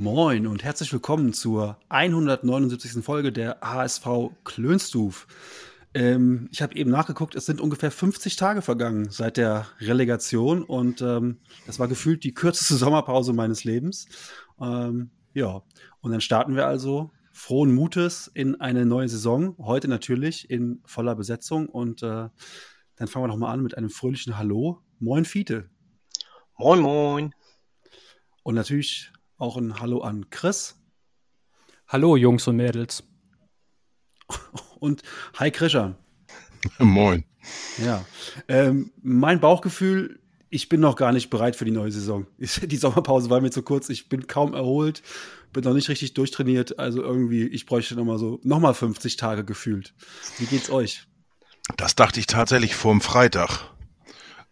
Moin und herzlich willkommen zur 179. Folge der HSV Klönstuf. Ähm, ich habe eben nachgeguckt, es sind ungefähr 50 Tage vergangen seit der Relegation und ähm, das war gefühlt die kürzeste Sommerpause meines Lebens. Ähm, ja, und dann starten wir also frohen Mutes in eine neue Saison. Heute natürlich in voller Besetzung und äh, dann fangen wir noch mal an mit einem fröhlichen Hallo. Moin Fiete. Moin, moin. Und natürlich auch ein Hallo an Chris. Hallo Jungs und Mädels. Und hi Krischer. Moin. Ja. Ähm, mein Bauchgefühl, ich bin noch gar nicht bereit für die neue Saison. Die Sommerpause war mir zu kurz. Ich bin kaum erholt, bin noch nicht richtig durchtrainiert. Also irgendwie, ich bräuchte noch mal so, noch mal 50 Tage gefühlt. Wie geht's euch? Das dachte ich tatsächlich vor dem Freitag,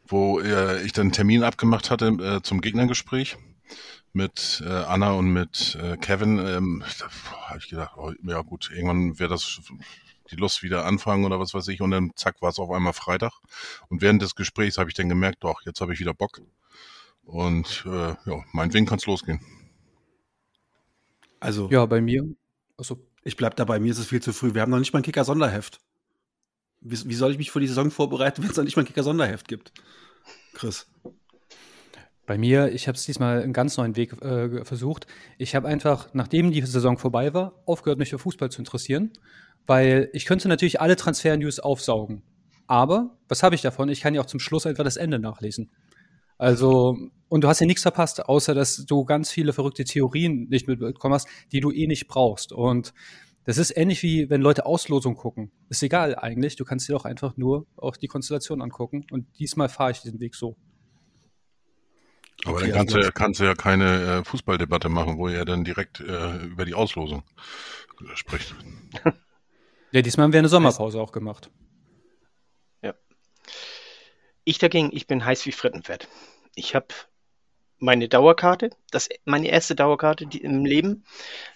wo äh, ich dann einen Termin abgemacht hatte äh, zum Gegnergespräch mit äh, Anna und mit äh, Kevin. Ähm, da habe ich gedacht, oh, ja gut, irgendwann wäre das die Lust wieder anfangen oder was weiß ich. Und dann zack war es auf einmal Freitag. Und während des Gesprächs habe ich dann gemerkt, doch, jetzt habe ich wieder Bock. Und äh, ja, meinetwegen kann es losgehen. Also, Ja, bei mir. Also, ich bleib dabei, mir ist es viel zu früh. Wir haben noch nicht mal ein Kicker-Sonderheft. Wie, wie soll ich mich für die Saison vorbereiten, wenn es noch nicht mal ein Kicker-Sonderheft gibt? Chris. Bei mir, ich habe es diesmal einen ganz neuen Weg äh, versucht. Ich habe einfach, nachdem die Saison vorbei war, aufgehört, mich für Fußball zu interessieren, weil ich könnte natürlich alle Transfer-News aufsaugen. Aber was habe ich davon? Ich kann ja auch zum Schluss einfach das Ende nachlesen. Also, und du hast ja nichts verpasst, außer dass du ganz viele verrückte Theorien nicht mitbekommen hast, die du eh nicht brauchst. Und das ist ähnlich wie wenn Leute Auslosung gucken. Ist egal eigentlich, du kannst dir doch einfach nur auch die Konstellation angucken. Und diesmal fahre ich diesen Weg so. Aber Okay, dann kannst, also- du, kannst du ja keine äh, Fußballdebatte machen, wo ihr dann direkt äh, über die Auslosung äh, spricht. Ja, diesmal haben wir eine Sommerpause auch gemacht. Ich dagegen, ich bin heiß wie Frittenfett. Ich habe meine Dauerkarte, das meine erste Dauerkarte die, im Leben.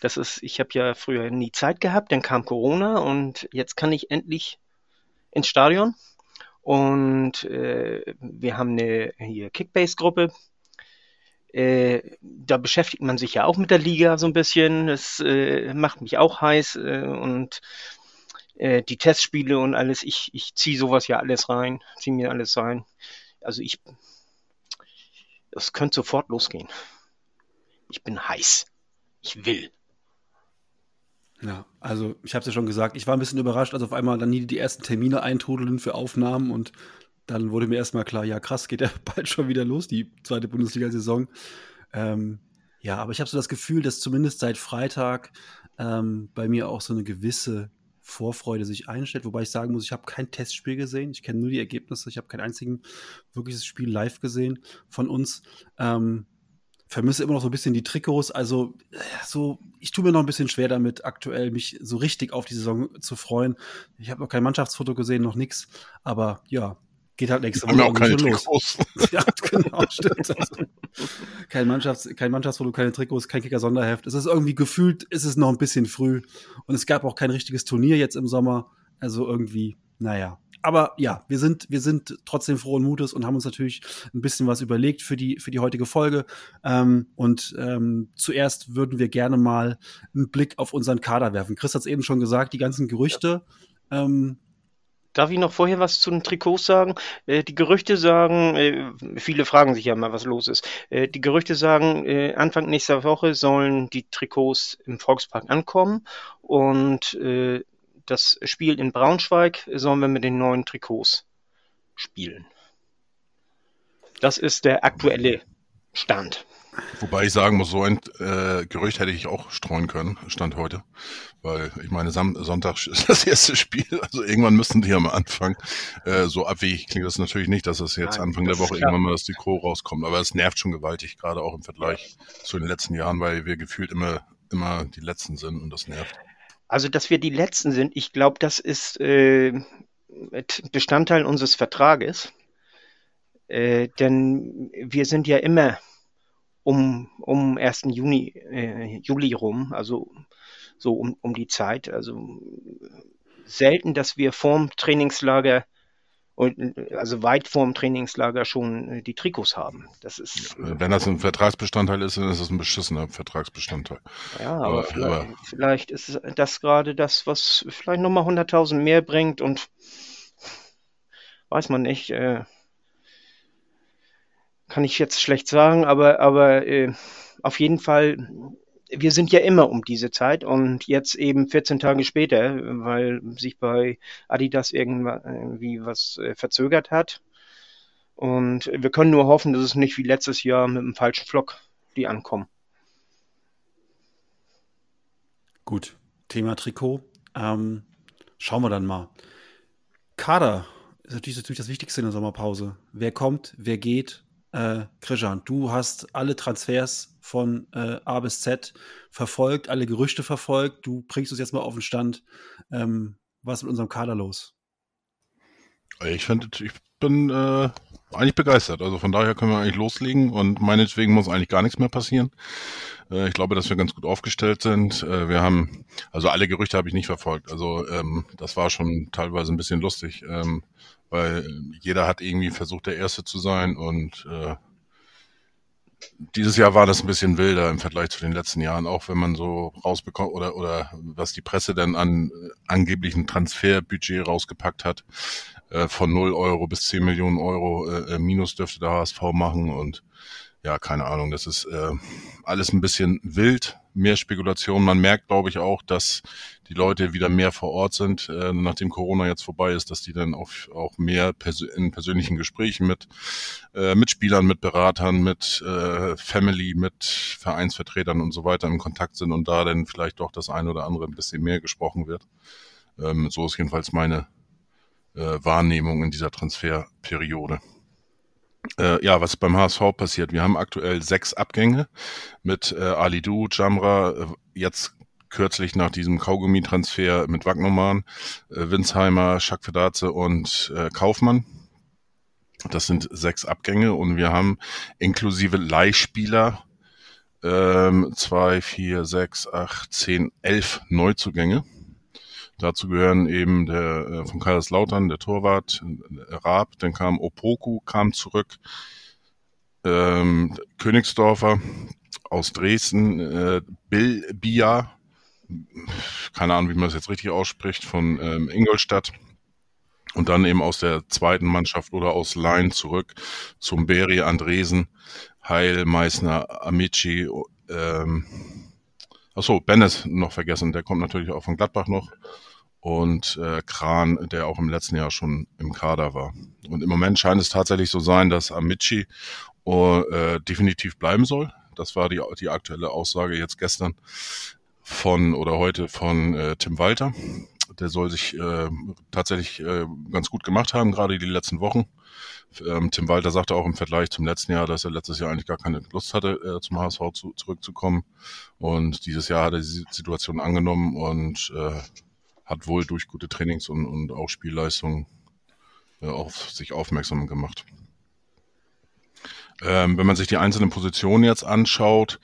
Das ist, ich habe ja früher nie Zeit gehabt, dann kam Corona und jetzt kann ich endlich ins Stadion. Und äh, wir haben eine hier Kickbase-Gruppe. Äh, da beschäftigt man sich ja auch mit der Liga so ein bisschen. Das äh, macht mich auch heiß äh, und äh, die Testspiele und alles, ich, ich ziehe sowas ja alles rein, ziehe mir alles rein. Also ich, das könnte sofort losgehen. Ich bin heiß. Ich will. Ja, also ich habe es ja schon gesagt, ich war ein bisschen überrascht, als auf einmal dann die ersten Termine eintrudeln für Aufnahmen und dann wurde mir erstmal klar, ja krass, geht ja bald schon wieder los, die zweite Bundesliga-Saison. Ähm, ja, aber ich habe so das Gefühl, dass zumindest seit Freitag ähm, bei mir auch so eine gewisse Vorfreude sich einstellt, wobei ich sagen muss, ich habe kein Testspiel gesehen, ich kenne nur die Ergebnisse, ich habe kein einzigen wirkliches Spiel live gesehen von uns. Ähm, vermisse immer noch so ein bisschen die Trikots. Also, äh, so, ich tue mir noch ein bisschen schwer damit, aktuell mich so richtig auf die Saison zu freuen. Ich habe noch kein Mannschaftsfoto gesehen, noch nichts. Aber ja, geht halt nächste ja auch keine schon los. Trikots. Ja, genau, stimmt. Also, kein, Mannschafts-, kein Mannschaftsfoto, keine Trikots, kein Kicker-Sonderheft. Es ist irgendwie gefühlt, ist es noch ein bisschen früh. Und es gab auch kein richtiges Turnier jetzt im Sommer. Also irgendwie, naja. Aber ja, wir sind, wir sind trotzdem frohen Mutes und haben uns natürlich ein bisschen was überlegt für die, für die heutige Folge. Ähm, und ähm, zuerst würden wir gerne mal einen Blick auf unseren Kader werfen. Chris hat es eben schon gesagt, die ganzen Gerüchte. Ähm, Darf ich noch vorher was zu den Trikots sagen? Äh, die Gerüchte sagen, äh, viele fragen sich ja mal, was los ist. Äh, die Gerüchte sagen, äh, Anfang nächster Woche sollen die Trikots im Volkspark ankommen und äh, das Spiel in Braunschweig sollen wir mit den neuen Trikots spielen. Das ist der aktuelle Stand. Wobei ich sagen muss, so ein äh, Gerücht hätte ich auch streuen können, Stand heute. Weil ich meine, Sam Sonntag ist das erste Spiel, also irgendwann müssten die ja mal anfangen. Äh, so abwegig klingt das natürlich nicht, dass das jetzt Nein, Anfang der Woche irgendwann mal das Trikot rauskommt. Aber es nervt schon gewaltig, gerade auch im Vergleich zu den letzten Jahren, weil wir gefühlt immer, immer die Letzten sind und das nervt. Also, dass wir die Letzten sind, ich glaube, das ist äh, Bestandteil unseres Vertrages. Äh, denn wir sind ja immer um, um 1. Juni, äh, Juli rum, also so um, um die Zeit. Also selten, dass wir vorm Trainingslager und also weit vorm Trainingslager schon äh, die Trikots haben. Das ist. Wenn das ein Vertragsbestandteil ist, dann ist das ein beschissener Vertragsbestandteil. Ja, aber, aber, vielleicht, aber vielleicht, ist das gerade das, was vielleicht nochmal 100.000 mehr bringt und weiß man nicht. Äh, kann ich jetzt schlecht sagen, aber, aber äh, auf jeden Fall wir sind ja immer um diese Zeit und jetzt eben 14 Tage später, weil sich bei Adidas irgendwie was äh, verzögert hat. Und wir können nur hoffen, dass es nicht wie letztes Jahr mit dem falschen Flock die ankommen. Gut, Thema Trikot. Ähm, schauen wir dann mal. Kader ist natürlich, natürlich das Wichtigste in der Sommerpause. Wer kommt, wer geht, äh, Krijan, du hast alle Transfers von äh, A bis Z verfolgt, alle Gerüchte verfolgt. Du bringst uns jetzt mal auf den Stand. Ähm, was ist mit unserem Kader los? Ich finde, ich bin äh, eigentlich begeistert. Also von daher können wir eigentlich loslegen und meinetwegen muss eigentlich gar nichts mehr passieren. Äh, ich glaube, dass wir ganz gut aufgestellt sind. Äh, wir haben, also alle Gerüchte habe ich nicht verfolgt. Also ähm, das war schon teilweise ein bisschen lustig. Ähm, weil jeder hat irgendwie versucht, der Erste zu sein und äh, dieses Jahr war das ein bisschen wilder im Vergleich zu den letzten Jahren, auch wenn man so rausbekommt oder oder was die Presse dann an äh, angeblichen Transferbudget rausgepackt hat, äh, von 0 Euro bis 10 Millionen Euro äh, äh Minus dürfte der HSV machen und ja, keine Ahnung, das ist äh, alles ein bisschen wild, mehr Spekulation. Man merkt, glaube ich, auch, dass die Leute wieder mehr vor Ort sind, äh, nachdem Corona jetzt vorbei ist, dass die dann auch, auch mehr pers in persönlichen Gesprächen mit äh, Mitspielern, mit Beratern, mit äh, Family, mit Vereinsvertretern und so weiter in Kontakt sind und da dann vielleicht doch das eine oder andere ein bisschen mehr gesprochen wird. Ähm, so ist jedenfalls meine äh, Wahrnehmung in dieser Transferperiode. Äh, ja, was beim HSV passiert. Wir haben aktuell sechs Abgänge mit äh, Alidu, Jamra, äh, jetzt kürzlich nach diesem Kaugummi-Transfer mit Wagnoman, äh, Winsheimer, Schakvedaze und äh, Kaufmann. Das sind sechs Abgänge und wir haben inklusive Leihspieler ähm, zwei, vier, sechs, acht, zehn, elf Neuzugänge. Dazu gehören eben der äh, von Kaiserslautern, der Torwart, äh, Raab, dann kam Opoku, kam zurück, ähm, Königsdorfer aus Dresden, äh, Bill Bia, keine Ahnung, wie man das jetzt richtig ausspricht, von ähm, Ingolstadt. Und dann eben aus der zweiten Mannschaft oder aus Laien zurück zum Beri, Andresen, Heil, Meißner, Amici, ähm, achso, Bennett noch vergessen, der kommt natürlich auch von Gladbach noch und äh, Kran, der auch im letzten Jahr schon im Kader war. Und im Moment scheint es tatsächlich so sein, dass Amici äh, definitiv bleiben soll. Das war die, die aktuelle Aussage jetzt gestern von oder heute von äh, Tim Walter. Der soll sich äh, tatsächlich äh, ganz gut gemacht haben, gerade die letzten Wochen. Ähm, Tim Walter sagte auch im Vergleich zum letzten Jahr, dass er letztes Jahr eigentlich gar keine Lust hatte, äh, zum HSV zu, zurückzukommen. Und dieses Jahr hat er die Situation angenommen und äh, hat wohl durch gute Trainings und, und auch Spielleistungen äh, auf sich aufmerksam gemacht. Ähm, wenn man sich die einzelnen Positionen jetzt anschaut,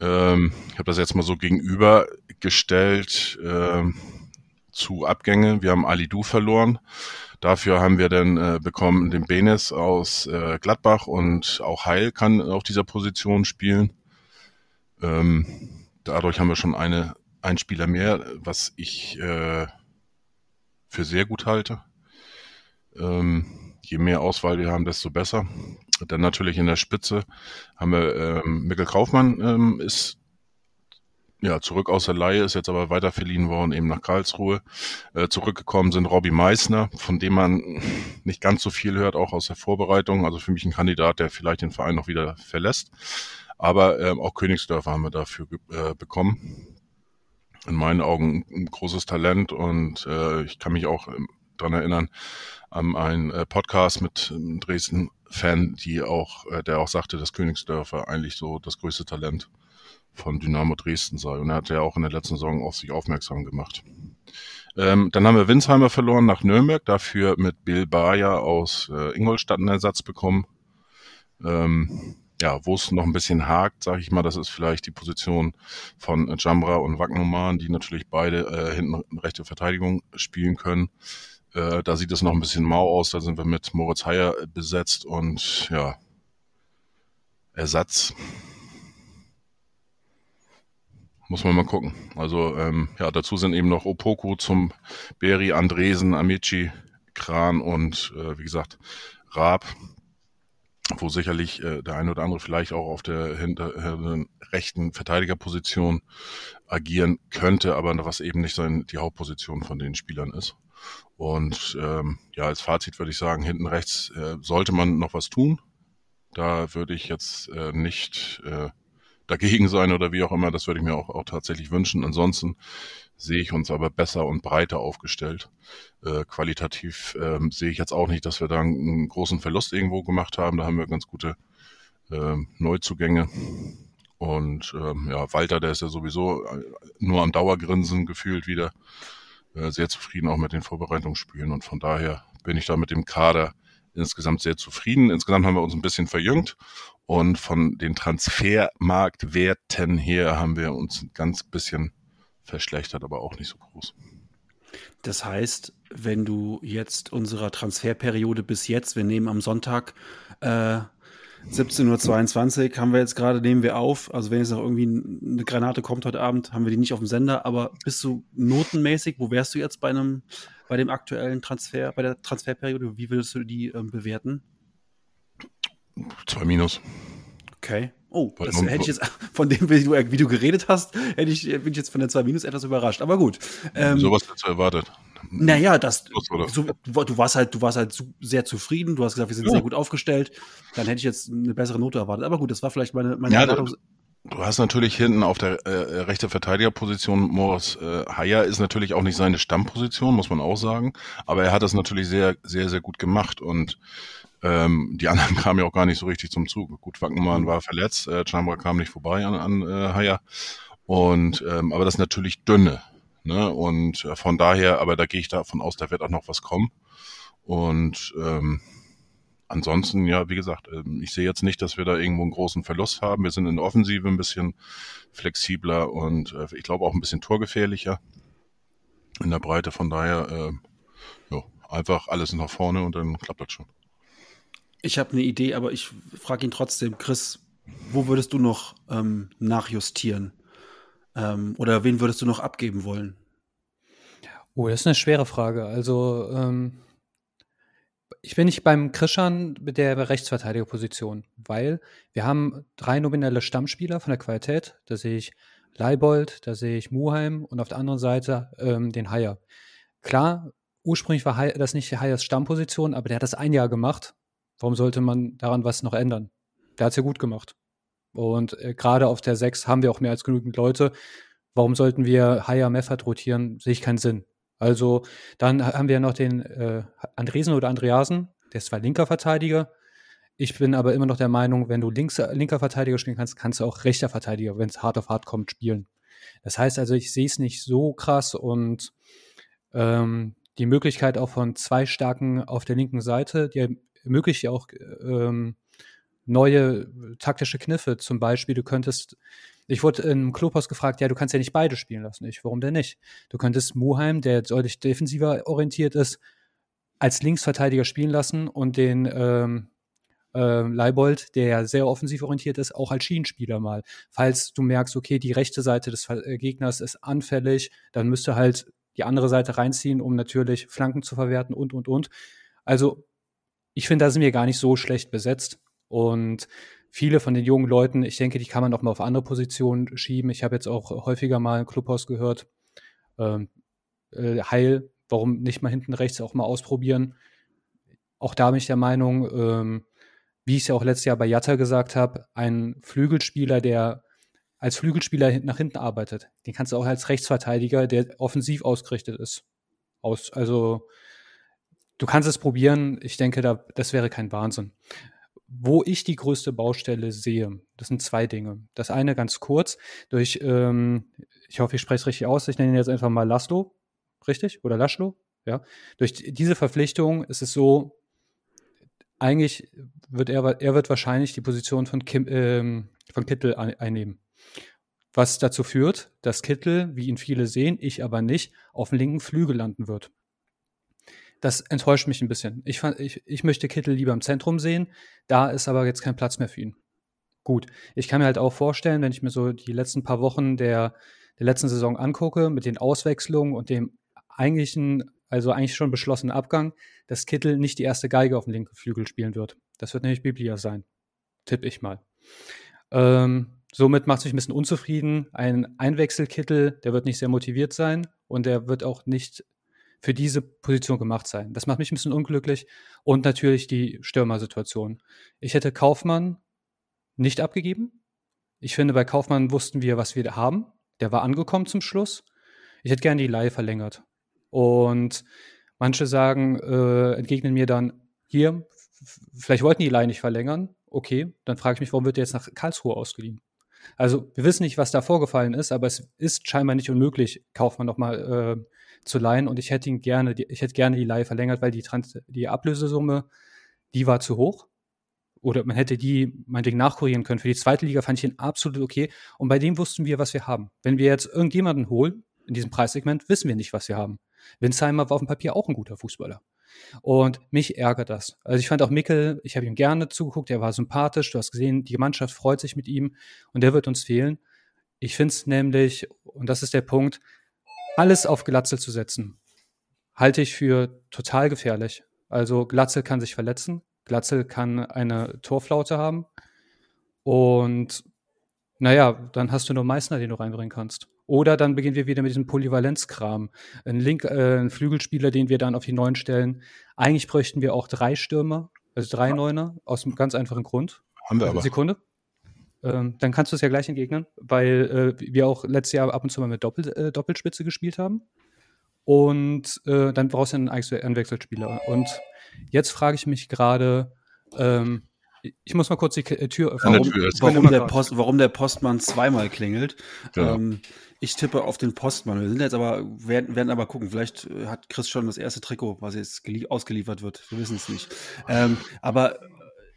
ähm, ich habe das jetzt mal so gegenübergestellt äh, zu Abgänge. Wir haben Ali Du verloren. Dafür haben wir dann äh, bekommen den Benes aus äh, Gladbach und auch Heil kann auf dieser Position spielen. Ähm, dadurch haben wir schon eine ein Spieler mehr, was ich äh, für sehr gut halte. Ähm, je mehr Auswahl wir haben, desto besser. Dann natürlich in der Spitze haben wir ähm, Mikkel Kaufmann ähm, ist ja zurück aus der Laie, ist jetzt aber weiter verliehen worden eben nach Karlsruhe. Äh, zurückgekommen sind Robbie Meissner, von dem man nicht ganz so viel hört, auch aus der Vorbereitung. Also für mich ein Kandidat, der vielleicht den Verein noch wieder verlässt. Aber ähm, auch Königsdörfer haben wir dafür äh, bekommen in meinen Augen ein großes Talent und äh, ich kann mich auch ähm, dran erinnern an einen äh, Podcast mit einem Dresden-Fan, die auch, äh, der auch sagte, dass Königsdörfer eigentlich so das größte Talent von Dynamo Dresden sei. Und er hat ja auch in der letzten Saison auf sich aufmerksam gemacht. Ähm, dann haben wir Winsheimer verloren nach Nürnberg, dafür mit Bill Bayer aus äh, Ingolstadt einen Ersatz bekommen. Ähm, ja, wo es noch ein bisschen hakt, sage ich mal, das ist vielleicht die Position von Jambra und Wagnumann, die natürlich beide äh, hinten rechte Verteidigung spielen können. Äh, da sieht es noch ein bisschen mau aus. Da sind wir mit Moritz Heyer besetzt und ja, Ersatz. Muss man mal gucken. Also ähm, ja, dazu sind eben noch Opoku zum Beri, Andresen, Amici, Kran und äh, wie gesagt Raab, wo sicherlich äh, der eine oder andere vielleicht auch auf der hinter, rechten Verteidigerposition agieren könnte, aber was eben nicht sein, die Hauptposition von den Spielern ist. Und ähm, ja, als Fazit würde ich sagen, hinten rechts äh, sollte man noch was tun. Da würde ich jetzt äh, nicht äh, dagegen sein oder wie auch immer. Das würde ich mir auch, auch tatsächlich wünschen. Ansonsten sehe ich uns aber besser und breiter aufgestellt. Äh, qualitativ ähm, sehe ich jetzt auch nicht, dass wir da einen, großen Verlust irgendwo gemacht haben. Da haben wir ganz gute äh, Neuzugänge. Und ähm, ja, Walter, der ist ja sowieso äh, nur am Dauergrinsen gefühlt wieder. Äh, sehr zufrieden auch mit den Vorbereitungsspielen. Und von daher bin ich da mit dem Kader insgesamt sehr zufrieden. Insgesamt haben wir uns ein bisschen verjüngt und von den Transfermarktwerten her haben wir uns ein ganz bisschen verschlechtert, aber auch nicht so groß. Das heißt, wenn du jetzt unserer Transferperiode bis jetzt, wir nehmen am Sonntag äh, 17.22 Uhr haben wir jetzt gerade, nehmen wir auf. Also wenn jetzt noch irgendwie eine Granate kommt heute Abend, haben wir die nicht auf dem Sender. Aber bist du notenmäßig, wo wärst du jetzt bei einem, bei dem aktuellen Transfer, bei der Transferperiode? Wie würdest du die ähm, bewerten? Zwei Minus. Okay. Oh, das hätte ich jetzt von dem, wie du, wie du geredet hast, hätte ich, bin ich jetzt von der 2 Minus etwas überrascht. Aber gut. Ähm, Sowas hättest du erwartet. Naja, das, so, du warst halt, du warst halt sehr zufrieden. Du hast gesagt, wir sind ja. sehr gut aufgestellt. Dann hätte ich jetzt eine bessere Note erwartet. Aber gut, das war vielleicht meine, meine ja, Erwartung. Du hast natürlich hinten auf der äh, rechte Verteidigerposition Morris äh, Heyer ist natürlich auch nicht seine Stammposition, muss man auch sagen. Aber er hat das natürlich sehr, sehr, sehr gut gemacht und ähm, die anderen kamen ja auch gar nicht so richtig zum Zug. Gut, Wackenmann war verletzt, äh, Chambra kam nicht vorbei an, an äh, Heyer. Und ähm, aber das ist natürlich dünne. Ne? Und äh, von daher, aber da gehe ich davon aus, da wird auch noch was kommen. Und ähm, ansonsten, ja, wie gesagt, ähm, ich sehe jetzt nicht, dass wir da irgendwo einen großen Verlust haben. Wir sind in der Offensive ein bisschen flexibler und äh, ich glaube auch ein bisschen torgefährlicher in der Breite. Von daher, äh, ja, einfach alles nach vorne und dann klappt das schon. Ich habe eine Idee, aber ich frage ihn trotzdem, Chris, wo würdest du noch ähm, nachjustieren? Ähm, oder wen würdest du noch abgeben wollen? Oh, das ist eine schwere Frage. Also, ähm, ich bin nicht beim Krischan mit der Rechtsverteidigerposition, weil wir haben drei nominelle Stammspieler von der Qualität. Da sehe ich Leibold, da sehe ich Muheim und auf der anderen Seite ähm, den Haier. Klar, ursprünglich war das nicht Haiers Stammposition, aber der hat das ein Jahr gemacht. Warum sollte man daran was noch ändern? Der hat es ja gut gemacht. Und äh, gerade auf der 6 haben wir auch mehr als genügend Leute. Warum sollten wir Haya Meffert rotieren? Sehe ich keinen Sinn. Also dann haben wir noch den äh, Andresen oder Andreasen, der ist zwar linker Verteidiger. Ich bin aber immer noch der Meinung, wenn du links, linker Verteidiger spielen kannst, kannst du auch rechter Verteidiger, wenn es hart auf hart kommt, spielen. Das heißt also, ich sehe es nicht so krass und ähm, die Möglichkeit auch von zwei Starken auf der linken Seite, die ermöglicht ja auch ähm, neue äh, taktische Kniffe. Zum Beispiel, du könntest, ich wurde im Klopaus gefragt, ja, du kannst ja nicht beide spielen lassen. Ich, warum denn nicht? Du könntest Muheim, der deutlich defensiver orientiert ist, als Linksverteidiger spielen lassen und den ähm, äh, Leibold, der ja sehr offensiv orientiert ist, auch als Schienenspieler mal. Falls du merkst, okay, die rechte Seite des äh, Gegners ist anfällig, dann müsste halt die andere Seite reinziehen, um natürlich Flanken zu verwerten und, und, und. Also, ich finde, da sind wir gar nicht so schlecht besetzt. Und viele von den jungen Leuten, ich denke, die kann man auch mal auf andere Positionen schieben. Ich habe jetzt auch häufiger mal Clubhaus gehört, ähm, äh, Heil, warum nicht mal hinten rechts auch mal ausprobieren. Auch da bin ich der Meinung, ähm, wie ich es ja auch letztes Jahr bei Jatta gesagt habe, ein Flügelspieler, der als Flügelspieler nach hinten arbeitet, den kannst du auch als Rechtsverteidiger, der offensiv ausgerichtet ist. Aus, also du kannst es probieren. Ich denke, da, das wäre kein Wahnsinn. wo ich die größte Baustelle sehe, das sind zwei Dinge. Das eine ganz kurz, durch, ähm, ich hoffe, ich spreche es richtig aus, ich nenne ihn jetzt einfach mal Laszlo, richtig? Oder Laszlo? Ja. Durch diese Verpflichtung ist es so, eigentlich wird er, er wird wahrscheinlich die Position von, Kim, ähm, von Kittel einnehmen. Was dazu führt, dass Kittel, wie ihn viele sehen, ich aber nicht, auf dem linken Flügel landen wird. Das enttäuscht mich ein bisschen. Ich, fand, ich, ich möchte Kittel lieber im Zentrum sehen. Da ist aber jetzt kein Platz mehr für ihn. Gut, ich kann mir halt auch vorstellen, wenn ich mir so die letzten paar Wochen der, der letzten Saison angucke, mit den Auswechslungen und dem eigentlichen, also eigentlich schon beschlossenen Abgang, dass Kittel nicht die erste Geige auf dem linken Flügel spielen wird. Das wird nämlich Biblia sein. Tipp ich mal. Ähm, somit macht sich ein bisschen unzufrieden. Ein Einwechselkittel, der wird nicht sehr motiviert sein und der wird auch nicht für diese Position gemacht sein. Das macht mich ein bisschen unglücklich. Und natürlich die Stürmersituation. Ich hätte Kaufmann nicht abgegeben. Ich finde, bei Kaufmann wussten wir, was wir haben. Der war angekommen zum Schluss. Ich hätte gerne die Leihe verlängert. Und manche sagen, äh, entgegnen mir dann, hier, vielleicht wollten die Leihe nicht verlängern. Okay, dann frage ich mich, warum wird der jetzt nach Karlsruhe ausgeliehen? Also wir wissen nicht, was da vorgefallen ist, aber es ist scheinbar nicht unmöglich, Kaufmann nochmal äh, zu leihen und ich hätte ihn gerne, ich hätte gerne die Leihe verlängert, weil die, Trans die Ablösesumme, die war zu hoch. Oder man hätte die meinetwegen nachkurieren können. Für die zweite Liga fand ich ihn absolut okay. Und bei dem wussten wir, was wir haben. Wenn wir jetzt irgendjemanden holen, in diesem Preissegment, wissen wir nicht, was wir haben. Winsheimer war auf dem Papier auch ein guter Fußballer. Und mich ärgert das. Also ich fand auch Mickel, ich habe ihm gerne zugeguckt, er war sympathisch, du hast gesehen, die Mannschaft freut sich mit ihm und der wird uns fehlen. Ich finde es nämlich, und das ist der Punkt, alles auf Glatzel zu setzen, halte ich für total gefährlich. Also Glatzel kann sich verletzen, Glatzel kann eine Torflaute haben und naja, dann hast du nur Meißner, den du reinbringen kannst. Oder dann beginnen wir wieder mit diesem Polyvalenzkram. Ein, Link, äh, ein Flügelspieler, den wir dann auf die Neuen stellen. Eigentlich bräuchten wir auch drei Stürmer, also drei Neuner, aus einem ganz einfachen Grund. Haben wir aber. Sekunde. Ähm, dann kannst du es ja gleich entgegnen, weil äh, wir auch letztes Jahr ab und zu mal mit Doppel, äh, Doppelspitze gespielt haben. Und äh, dann brauchst du einen Einwechselspieler. Und jetzt frage ich mich gerade, ähm, ich muss mal kurz die äh, Tür öffnen. Warum, warum, der, Post, warum der Postmann zweimal klingelt. Ja. Ähm, ich tippe auf den Postmann. Wir sind jetzt aber, werden, werden aber gucken. Vielleicht äh, hat Chris schon das erste Trikot, was jetzt ausgeliefert wird. Wir wissen es nicht. Ähm, aber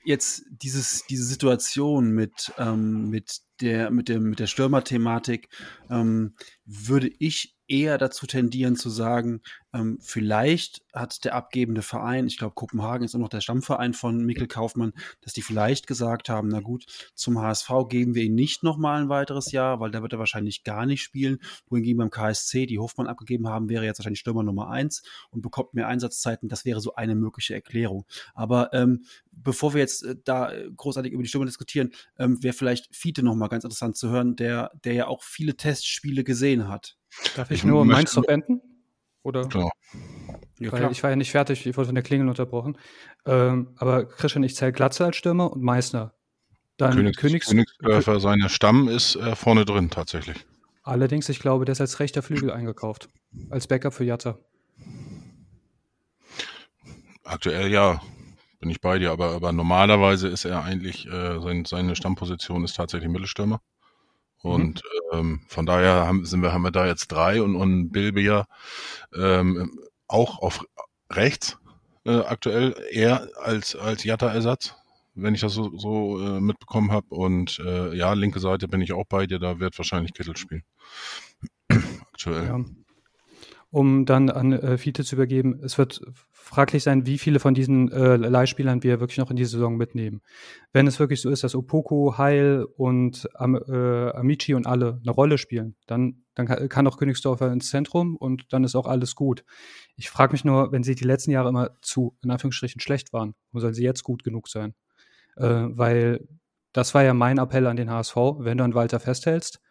jetzt dieses, diese Situation mit, ähm, mit der, mit dem, mit der Stürmer-Thematik, ähm, würde ich eher dazu tendieren zu sagen, ähm, vielleicht hat der abgebende Verein, ich glaube Kopenhagen ist auch noch der Stammverein von Mikkel Kaufmann, dass die vielleicht gesagt haben, na gut, zum HSV geben wir ihn nicht nochmal ein weiteres Jahr, weil da wird er wahrscheinlich gar nicht spielen. Wohingegen beim KSC, die Hofmann abgegeben haben, wäre jetzt wahrscheinlich Stürmer Nummer eins und bekommt mehr Einsatzzeiten. Das wäre so eine mögliche Erklärung. Aber ähm, bevor wir jetzt äh, da großartig über die Stürmer diskutieren, ähm, wäre vielleicht Fiete nochmal ganz interessant zu hören, der, der ja auch viele Testspiele gesehen hat. Darf ich, ich nur meins noch beenden? Oder? Klar. Ja, Weil ich war ja nicht fertig, ich wurde von der Klingel unterbrochen. Ähm, aber Christian, ich zähle Glatze als Stürmer und Meißner. Dann Königs, Königs Königsdörfer, seine Stamm ist äh, vorne drin tatsächlich. Allerdings, ich glaube, der ist als rechter Flügel eingekauft. Als Backup für Jatta. Aktuell ja, bin ich bei dir, aber, aber normalerweise ist er eigentlich, äh, sein, seine Stammposition ist tatsächlich Mittelstürmer. Und mhm. ähm, von daher haben, sind wir, haben wir da jetzt drei und, und Bilbia ähm, auch auf rechts äh, aktuell eher als, als Jatta-Ersatz, wenn ich das so, so äh, mitbekommen habe. Und äh, ja, linke Seite bin ich auch bei dir, da wird wahrscheinlich Kittel spielen. aktuell. Ja um dann an äh, Fiete zu übergeben. Es wird fraglich sein, wie viele von diesen äh, Leihspielern wir wirklich noch in die Saison mitnehmen. Wenn es wirklich so ist, dass Opoko, Heil und Am, äh, Amici und alle eine Rolle spielen, dann, dann kann, auch Königsdorfer ins Zentrum und dann ist auch alles gut. Ich frage mich nur, wenn sie die letzten Jahre immer zu, in Anführungsstrichen, schlecht waren, wo soll sie jetzt gut genug sein? Äh, weil das war ja mein Appell an den HSV, wenn du an Walter festhältst,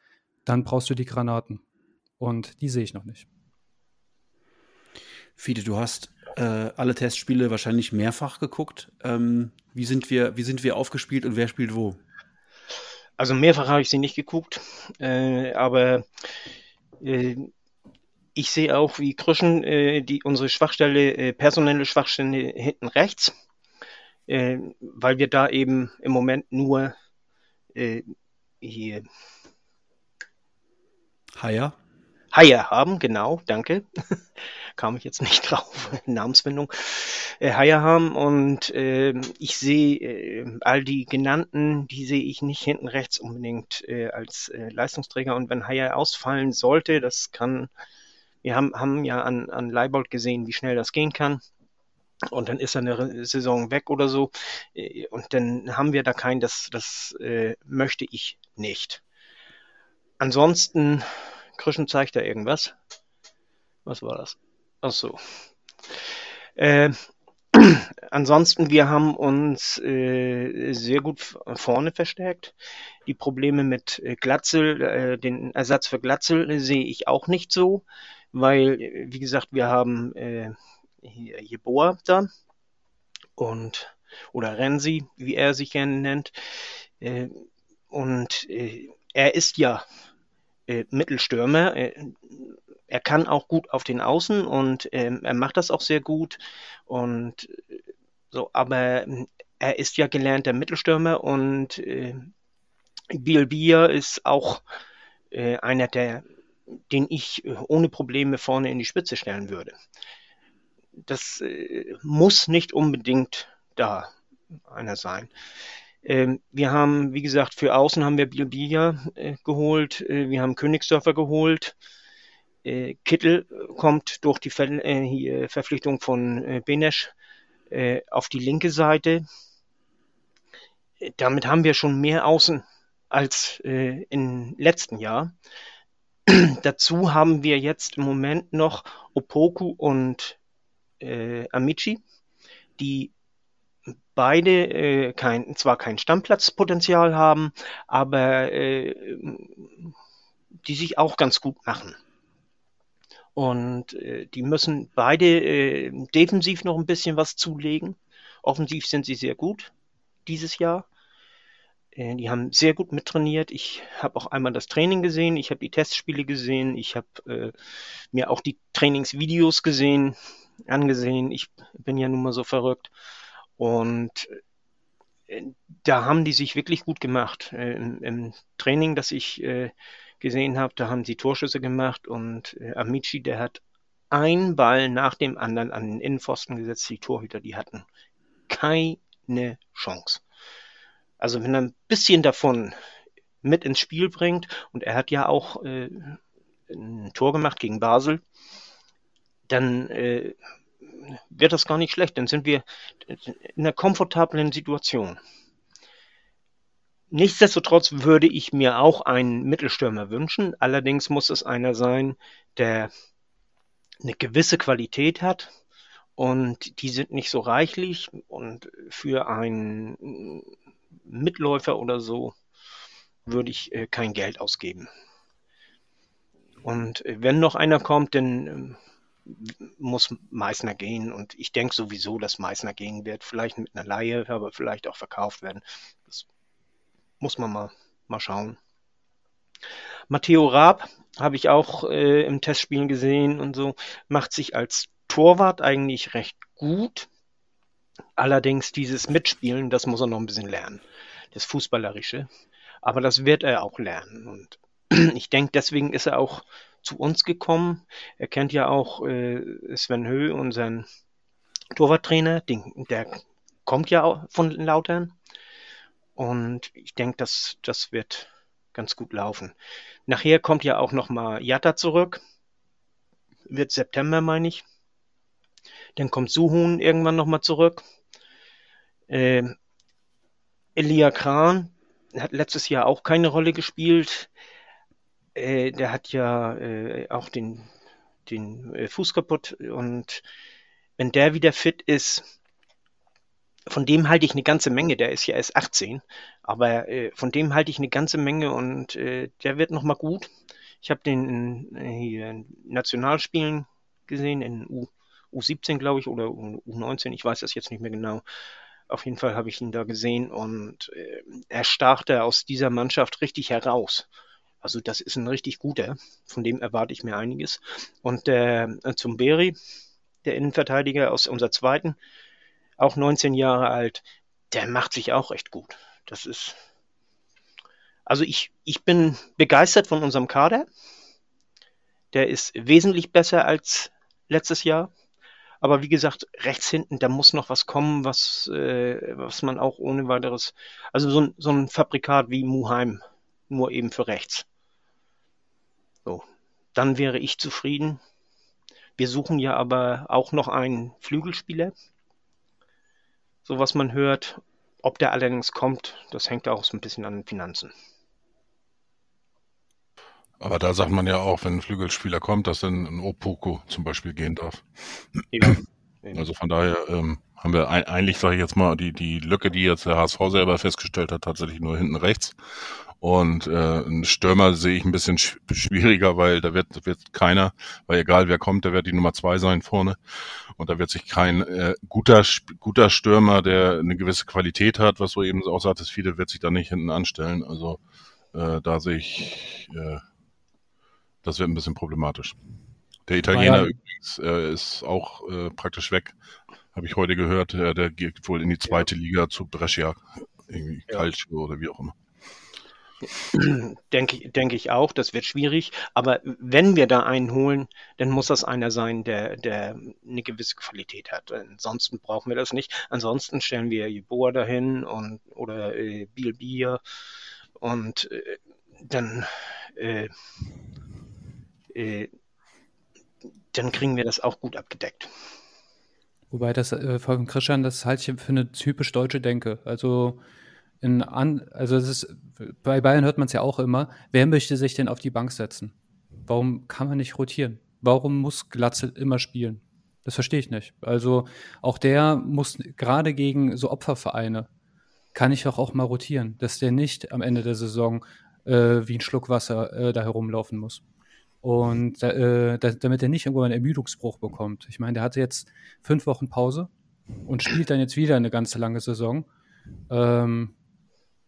dann brauchst du die Granaten. Und die sehe ich noch nicht. Fide, du hast äh, alle Testspiele wahrscheinlich mehrfach geguckt. Ähm, wie, sind wir, wie sind wir aufgespielt und wer spielt wo? Also mehrfach habe ich sie nicht geguckt, äh, aber äh, ich sehe auch wie Krüschen äh, die, unsere Schwachstelle, äh, personelle Schwachstelle hinten rechts. äh, weil wir da eben im Moment nur hier Haya. Haie haben, genau, danke. Kam ich jetzt nicht drauf, Namensfindung. Äh, Haie haben und äh, ich sehe äh, all die genannten, die sehe ich nicht hinten rechts unbedingt äh, als äh, Leistungsträger. Und wenn Haie ausfallen sollte, das kann, wir haben, haben ja an, an Leibold gesehen, wie schnell das gehen kann. Und dann ist er eine Saison weg oder so. Äh, Und dann haben wir da keinen, das, das äh, möchte ich nicht. Ansonsten, Krischen zeigt da irgendwas. Was war das? Ach so. Äh, ansonsten, wir haben uns äh, sehr gut vorne verstärkt. Die Probleme mit äh, Glatzel, äh, den Ersatz für Glatzel sehe ich auch nicht so, weil, wie gesagt, wir haben äh, hier Jeboa da und oder Renzi, wie er sich gerne nennt. Äh, und äh, er ist ja Mittelstürmer. Er kann auch gut auf den Außen und ähm, er macht das auch sehr gut. Und äh, so, aber ähm, er ist ja gelernter Mittelstürmer und äh, Bielbia ist auch äh, einer der, den ich äh, ohne Probleme vorne in die Spitze stellen würde. Das äh, muss nicht unbedingt da einer sein. Ähm, wir haben, wie gesagt, für Außen haben wir Bielbia äh, geholt, wir haben Königsdörfer geholt. Äh, Kittel kommt durch die Ver äh, hier, Verpflichtung von äh, Benesch äh, auf die linke Seite. Äh, Damit haben wir schon mehr Außen als äh, im letzten Jahr. Dazu haben wir jetzt im Moment noch Opoku und äh, Amici, die beide äh, kein, zwar kein Stammplatzpotenzial haben, aber äh, die sich auch ganz gut machen. Und äh, die müssen beide äh, defensiv noch ein bisschen was zulegen. Offensiv sind sie sehr gut dieses Jahr. Äh, die haben sehr gut mittrainiert. Ich habe auch einmal das Training gesehen, ich habe die Testspiele gesehen, ich habe äh, mir auch die Trainingsvideos gesehen, angesehen. Ich bin ja nun mal so verrückt. Und äh, da haben die sich wirklich gut gemacht. Im, Im Training, das ich gesehen habe, da haben sie Torschüsse gemacht und äh, Amici, der hat einen Ball nach dem anderen an den Innenpfosten gesetzt. Die Torhüter, die hatten keine Chance. Also wenn er ein bisschen davon mit ins Spiel bringt und er hat ja auch äh, ein Tor gemacht gegen Basel, dann äh, wird das gar nicht schlecht. Dann sind wir in einer komfortablen Situation. Nichtsdestotrotz würde ich mir auch einen Mittelstürmer wünschen. Allerdings muss es einer sein, der eine gewisse Qualität hat und die sind nicht so reichlich und für einen Mitläufer oder so würde ich äh, kein Geld ausgeben. Und äh, wenn noch einer kommt, dann ähm, muss Meißner gehen und ich denke sowieso, dass Meißner gehen wird. Vielleicht mit einer Laie, aber vielleicht auch verkauft werden. Muss man mal, mal schauen. Matteo Raab habe ich auch äh, im Testspielen gesehen und so, macht sich als Torwart eigentlich recht gut. Allerdings dieses Mitspielen, das muss er noch ein bisschen lernen. Das Fußballerische. Aber das wird er auch lernen. Und ich denke, deswegen ist er auch zu uns gekommen. Er kennt ja auch äh, Sven Höh, unseren Torwarttrainer. Den, der kommt ja auch von Lautern. Und ich denke, das, das wird ganz gut laufen. Nachher kommt ja auch nochmal Jatta zurück. Wird September, meine ich. Dann kommt Suhun irgendwann nochmal zurück. Äh, Elia Kran hat letztes Jahr auch keine Rolle gespielt. Äh, der hat ja äh, auch den, den äh, Fuß kaputt. Und wenn der wieder fit ist, von dem halte ich eine ganze Menge. Der ist ja erst 18, aber äh, von dem halte ich eine ganze Menge und äh, der wird nochmal gut. Ich habe den in, äh, hier in Nationalspielen gesehen, in U, U17, glaube ich, oder U19, ich weiß das jetzt nicht mehr genau. Auf jeden Fall habe ich ihn da gesehen und äh, er stach da aus dieser Mannschaft richtig heraus. Also das ist ein richtig guter, von dem erwarte ich mir einiges. Und äh, zum Beri, der Innenverteidiger aus unserer zweiten, auch 19 Jahre alt, der macht sich auch recht gut. Das ist, also ich, ich bin begeistert von unserem Kader. Der ist wesentlich besser als letztes Jahr. Aber wie gesagt, rechts hinten, da muss noch was kommen, was, äh, was man auch ohne weiteres, also so ein, so ein Fabrikat wie Muheim, nur eben für rechts. So, dann wäre ich zufrieden. Wir suchen ja aber auch noch einen Flügelspieler. So was man hört. Ob der allerdings kommt, das hängt auch so ein bisschen an den Finanzen. Aber da sagt man ja auch, wenn ein Flügelspieler kommt, dass dann ein Opoko zum Beispiel gehen darf. Ja, Also von daher ähm, haben wir ein, eigentlich, sage ich jetzt mal, die, die Lücke, die jetzt der HSV selber festgestellt hat, tatsächlich nur hinten rechts. Und äh, einen Stürmer sehe ich ein bisschen sch schwieriger, weil da wird, wird keiner, weil egal wer kommt, der wird die Nummer zwei sein vorne. Und da wird sich kein äh, guter, guter Stürmer, der eine gewisse Qualität hat, was du eben auch sagtest, viele wird sich da nicht hinten anstellen. Also äh, da sehe ich, äh, das wird ein bisschen problematisch. Der Italiener ja. übrigens äh, ist auch äh, praktisch weg, habe ich heute gehört. Äh, der geht wohl in die zweite Liga zu Brescia, irgendwie Ja. Calcio oder wie auch immer. Denke, ich- denke ich auch, das wird schwierig. Aber wenn wir da einen holen, dann muss das einer sein, der, der eine gewisse Qualität hat. Ansonsten brauchen wir das nicht. Ansonsten stellen wir Jeboa dahin und oder äh, Biel Bier und äh, dann äh, äh, dann kriegen wir das auch gut abgedeckt. Wobei das äh, von Christian, das halte ich für eine typisch deutsche Denke. Also in an, also es ist, bei Bayern hört man es ja auch immer, wer möchte sich denn auf die Bank setzen? Warum kann man nicht rotieren? Warum muss Glatze immer spielen? Das verstehe ich nicht. Also auch der muss gerade gegen so Opfervereine kann ich doch auch mal rotieren, dass der nicht am Ende der Saison äh, wie ein Schluck Wasser äh, da herumlaufen muss. Und äh, da, damit er nicht irgendwo einen Ermüdungsbruch bekommt. Ich meine, der hatte jetzt fünf Wochen Pause und spielt dann jetzt wieder eine ganze lange Saison. Ähm,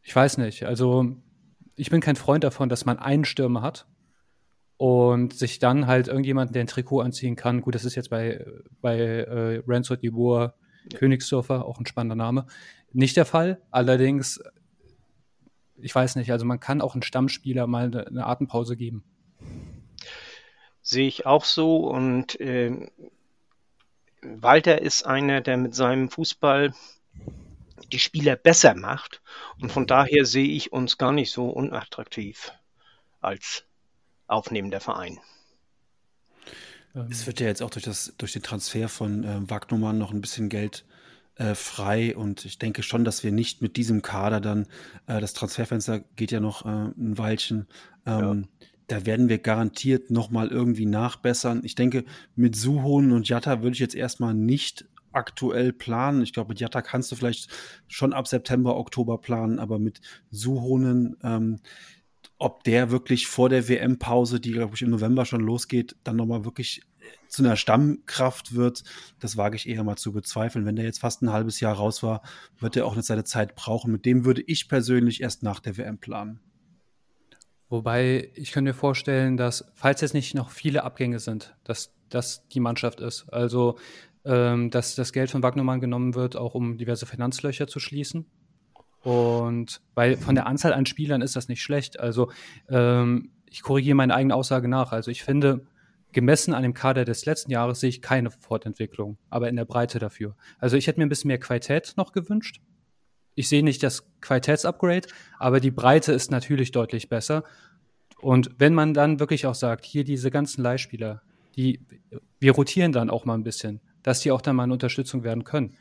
ich weiß nicht. Also ich bin kein Freund davon, dass man einen Stürmer hat und sich dann halt irgendjemanden, der ein Trikot anziehen kann. Gut, das ist jetzt bei, bei äh, Renzo Di Boer, Königsdorfer, auch ein spannender Name, nicht der Fall. Allerdings, ich weiß nicht, also man kann auch einen Stammspieler mal eine, eine Atempause geben. Sehe ich auch so. Und ähm, Walter ist einer, der mit seinem Fußball die Spieler besser macht. Und von daher sehe ich uns gar nicht so unattraktiv als aufnehmender Verein. Ähm, Es wird ja jetzt auch durch, das, durch den Transfer von äh, Wagnumann noch ein bisschen Geld äh, frei und ich denke schon, dass wir nicht mit diesem Kader dann, äh, das Transferfenster geht ja noch äh, ein Weilchen, ähm, da werden wir garantiert nochmal irgendwie nachbessern. Ich denke, mit Suhonen und Jatta würde ich jetzt erstmal nicht aktuell planen. Ich glaube, mit Jatta kannst du vielleicht schon ab September, Oktober planen, aber mit Suhonen, ähm, ob der wirklich vor der WM-Pause, die, glaube ich, im November schon losgeht, dann nochmal wirklich zu einer Stammkraft wird, das wage ich eher mal zu bezweifeln. Wenn der jetzt fast ein halbes Jahr raus war, wird er auch nicht seine Zeit brauchen. Mit dem würde ich persönlich erst nach der WM planen. Wobei ich könnte mir vorstellen, dass, falls jetzt nicht noch viele Abgänge sind, dass das die Mannschaft ist. Also, ähm, dass das Geld von Wagnermann genommen wird, auch um diverse Finanzlöcher zu schließen. Und weil von der Anzahl an Spielern ist das nicht schlecht. Also, ähm, ich korrigiere meine eigene Aussage nach. Also, ich finde, gemessen an dem Kader des letzten Jahres sehe ich keine Fortentwicklung, aber in der Breite dafür. Also, ich hätte mir ein bisschen mehr Qualität noch gewünscht. Ich sehe nicht das Qualitätsupgrade, aber die Breite ist natürlich deutlich besser. Und wenn man dann wirklich auch sagt, hier diese ganzen Leihspieler, die, wir rotieren dann auch mal ein bisschen, dass die auch dann mal eine Unterstützung werden können,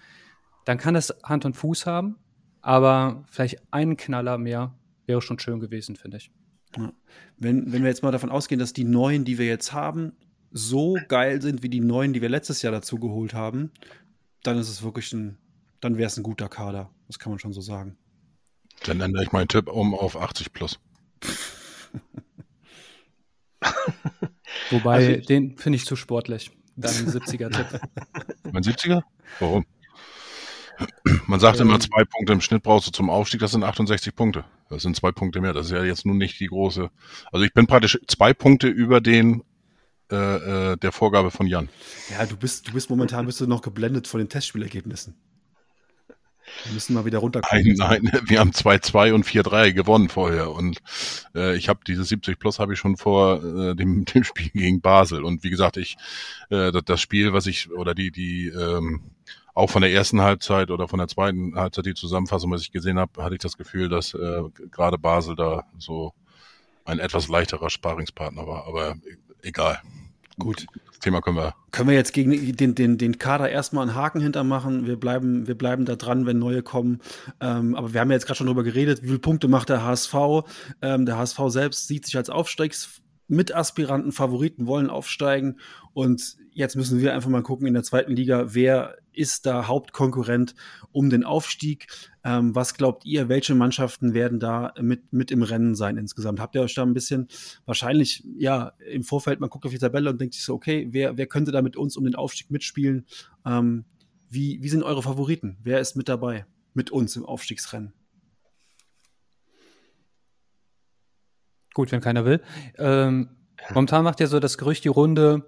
dann kann das Hand und Fuß haben, aber vielleicht einen Knaller mehr wäre schon schön gewesen, finde ich. Ja. Wenn, wenn wir jetzt mal davon ausgehen, dass die neuen, die wir jetzt haben, so geil sind wie die neuen, die wir letztes Jahr dazu geholt haben, dann ist es wirklich ein, dann wäre es ein guter Kader. Das kann man schon so sagen. Dann ändere ich meinen Tipp um auf 80 plus. Wobei, Also- den finde ich zu sportlich. Dann 70er-Tipp. Mein 70er? Warum? Man sagt Ähm. immer, zwei Punkte im Schnitt brauchst du zum Aufstieg, das sind 68 Punkte. Das sind zwei Punkte mehr. Das ist ja jetzt nun nicht die große. Also ich bin praktisch zwei Punkte über den äh, äh, der Vorgabe von Jan. Ja, du bist, du bist momentan bist du noch geblendet von den Testspielergebnissen. Wir müssen mal wieder runterkommen. Nein, nein, wir haben 2-2 und 4-3 gewonnen vorher. Und äh, ich habe diese 70 Plus habe ich schon vor äh, dem, dem Spiel gegen Basel. Und wie gesagt, ich äh, das, Spiel, was ich, oder die, die ähm, auch von der ersten Halbzeit oder von der zweiten Halbzeit die Zusammenfassung, was ich gesehen habe, hatte ich das Gefühl, dass äh, gerade Basel da so ein etwas leichterer Sparingspartner war. Aber egal. Gut. Thema können wir. Können wir jetzt gegen den, den, den Kader erstmal einen Haken hintermachen? Wir bleiben, wir bleiben da dran, wenn neue kommen. Ähm, aber wir haben ja jetzt gerade schon drüber geredet, wie viele Punkte macht der HSV? Ähm, der HSV selbst sieht sich als Aufstiegs mit Aspiranten, Favoriten wollen aufsteigen. Und jetzt müssen wir einfach mal gucken in der zweiten Liga, wer ist da Hauptkonkurrent um den Aufstieg? Ähm, was glaubt ihr, welche Mannschaften werden da mit, mit im Rennen sein insgesamt? Habt ihr euch da ein bisschen wahrscheinlich, ja, im Vorfeld, man guckt auf die Tabelle und denkt sich so, okay, wer, wer könnte da mit uns um den Aufstieg mitspielen? Ähm, wie, wie sind eure Favoriten? Wer ist mit dabei? Mit uns im Aufstiegsrennen? Gut, wenn keiner will. Ähm, momentan macht ja so das Gerücht die Runde,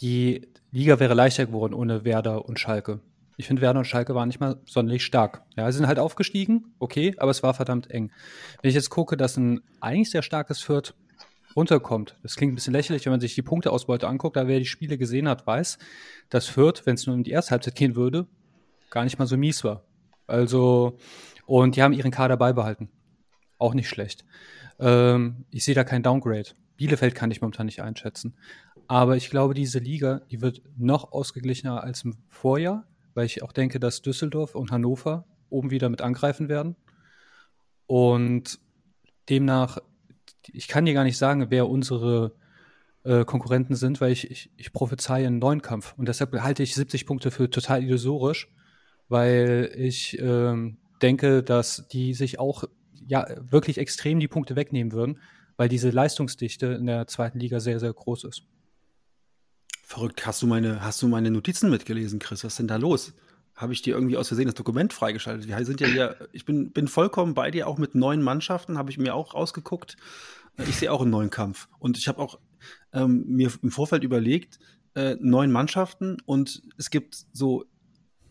die Liga wäre leichter geworden ohne Werder und Schalke. Ich finde, Werder und Schalke waren nicht mal sonderlich stark. Ja, sie sind halt aufgestiegen, okay, aber es war verdammt eng. Wenn ich jetzt gucke, dass ein eigentlich sehr starkes Fürth runterkommt, das klingt ein bisschen lächerlich, wenn man sich die Punkteausbeute anguckt, da wer die Spiele gesehen hat, weiß, dass Fürth, wenn es nur um die erste Halbzeit gehen würde, gar nicht mal so mies war. Also, und die haben ihren Kader beibehalten. Auch nicht schlecht. Ähm, ich sehe da kein Downgrade. Bielefeld kann ich momentan nicht einschätzen. Aber ich glaube, diese Liga, die wird noch ausgeglichener als im Vorjahr, weil ich auch denke, dass Düsseldorf und Hannover oben wieder mit angreifen werden. Und demnach, ich kann dir gar nicht sagen, wer unsere äh, Konkurrenten sind, weil ich, ich, ich prophezeie einen neuen Kampf. Und deshalb halte ich 70 Punkte für total illusorisch, weil ich ähm, denke, dass die sich auch ja wirklich extrem die Punkte wegnehmen würden, weil diese Leistungsdichte in der zweiten Liga sehr, sehr groß ist. Verrückt. Hast du meine, hast du meine Notizen mitgelesen, Chris? Was ist denn da los? Habe ich dir irgendwie aus Versehen das Dokument freigeschaltet? Wir sind ja hier, ich bin, bin vollkommen bei dir, auch mit neuen Mannschaften, habe ich mir auch rausgeguckt. Ich sehe auch einen neuen Kampf. Und ich habe auch ähm, mir im Vorfeld überlegt, äh, neun Mannschaften und es gibt so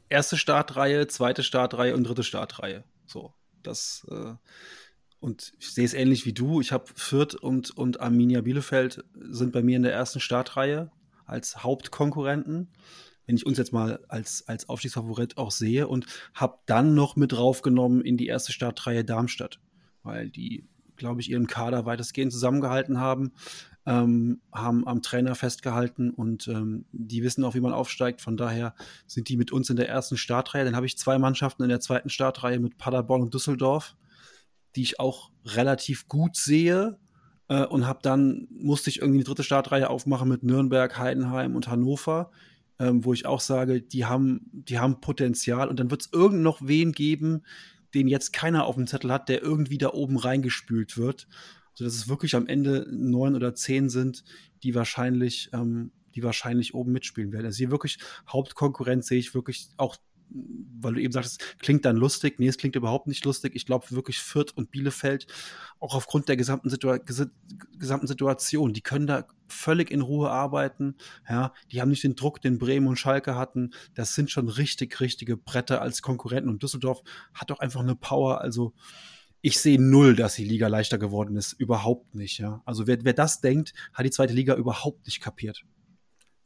erste Startreihe, zweite Startreihe und dritte Startreihe. So. Das, äh, und ich sehe es ähnlich wie du. Ich habe Fürth und, und Arminia Bielefeld sind bei mir in der ersten Startreihe als Hauptkonkurrenten, wenn ich uns jetzt mal als, als Aufstiegsfavorit auch sehe und habe dann noch mit draufgenommen in die erste Startreihe Darmstadt, weil die, glaube ich, ihren Kader weitestgehend zusammengehalten haben, ähm, haben am Trainer festgehalten und ähm, die wissen auch, wie man aufsteigt. Von daher sind die mit uns in der ersten Startreihe. Dann habe ich zwei Mannschaften in der zweiten Startreihe mit Paderborn und Düsseldorf, die ich auch relativ gut sehe. Äh, und habe dann, musste ich irgendwie die dritte Startreihe aufmachen mit Nürnberg, Heidenheim und Hannover, ähm, wo ich auch sage, die haben, die haben Potenzial. Und dann wird es irgend noch wen geben, den jetzt keiner auf dem Zettel hat, der irgendwie da oben reingespült wird sodass es wirklich am Ende neun oder zehn sind, die wahrscheinlich, ähm, die wahrscheinlich oben mitspielen werden. Also hier wirklich Hauptkonkurrenz sehe ich wirklich auch weil du eben sagst, klingt dann lustig. Nee, es klingt überhaupt nicht lustig. Ich glaube wirklich Fürth und Bielefeld, auch aufgrund der gesamten, Situa gesamten Situation, die können da völlig in Ruhe arbeiten. Ja, die haben nicht den Druck, den Bremen und Schalke hatten. Das sind schon richtig, richtige Bretter als Konkurrenten. Und Düsseldorf hat auch einfach eine Power. Also, ich sehe null, dass die Liga leichter geworden ist. Überhaupt nicht, ja. Also wer, wer das denkt, hat die zweite Liga überhaupt nicht kapiert.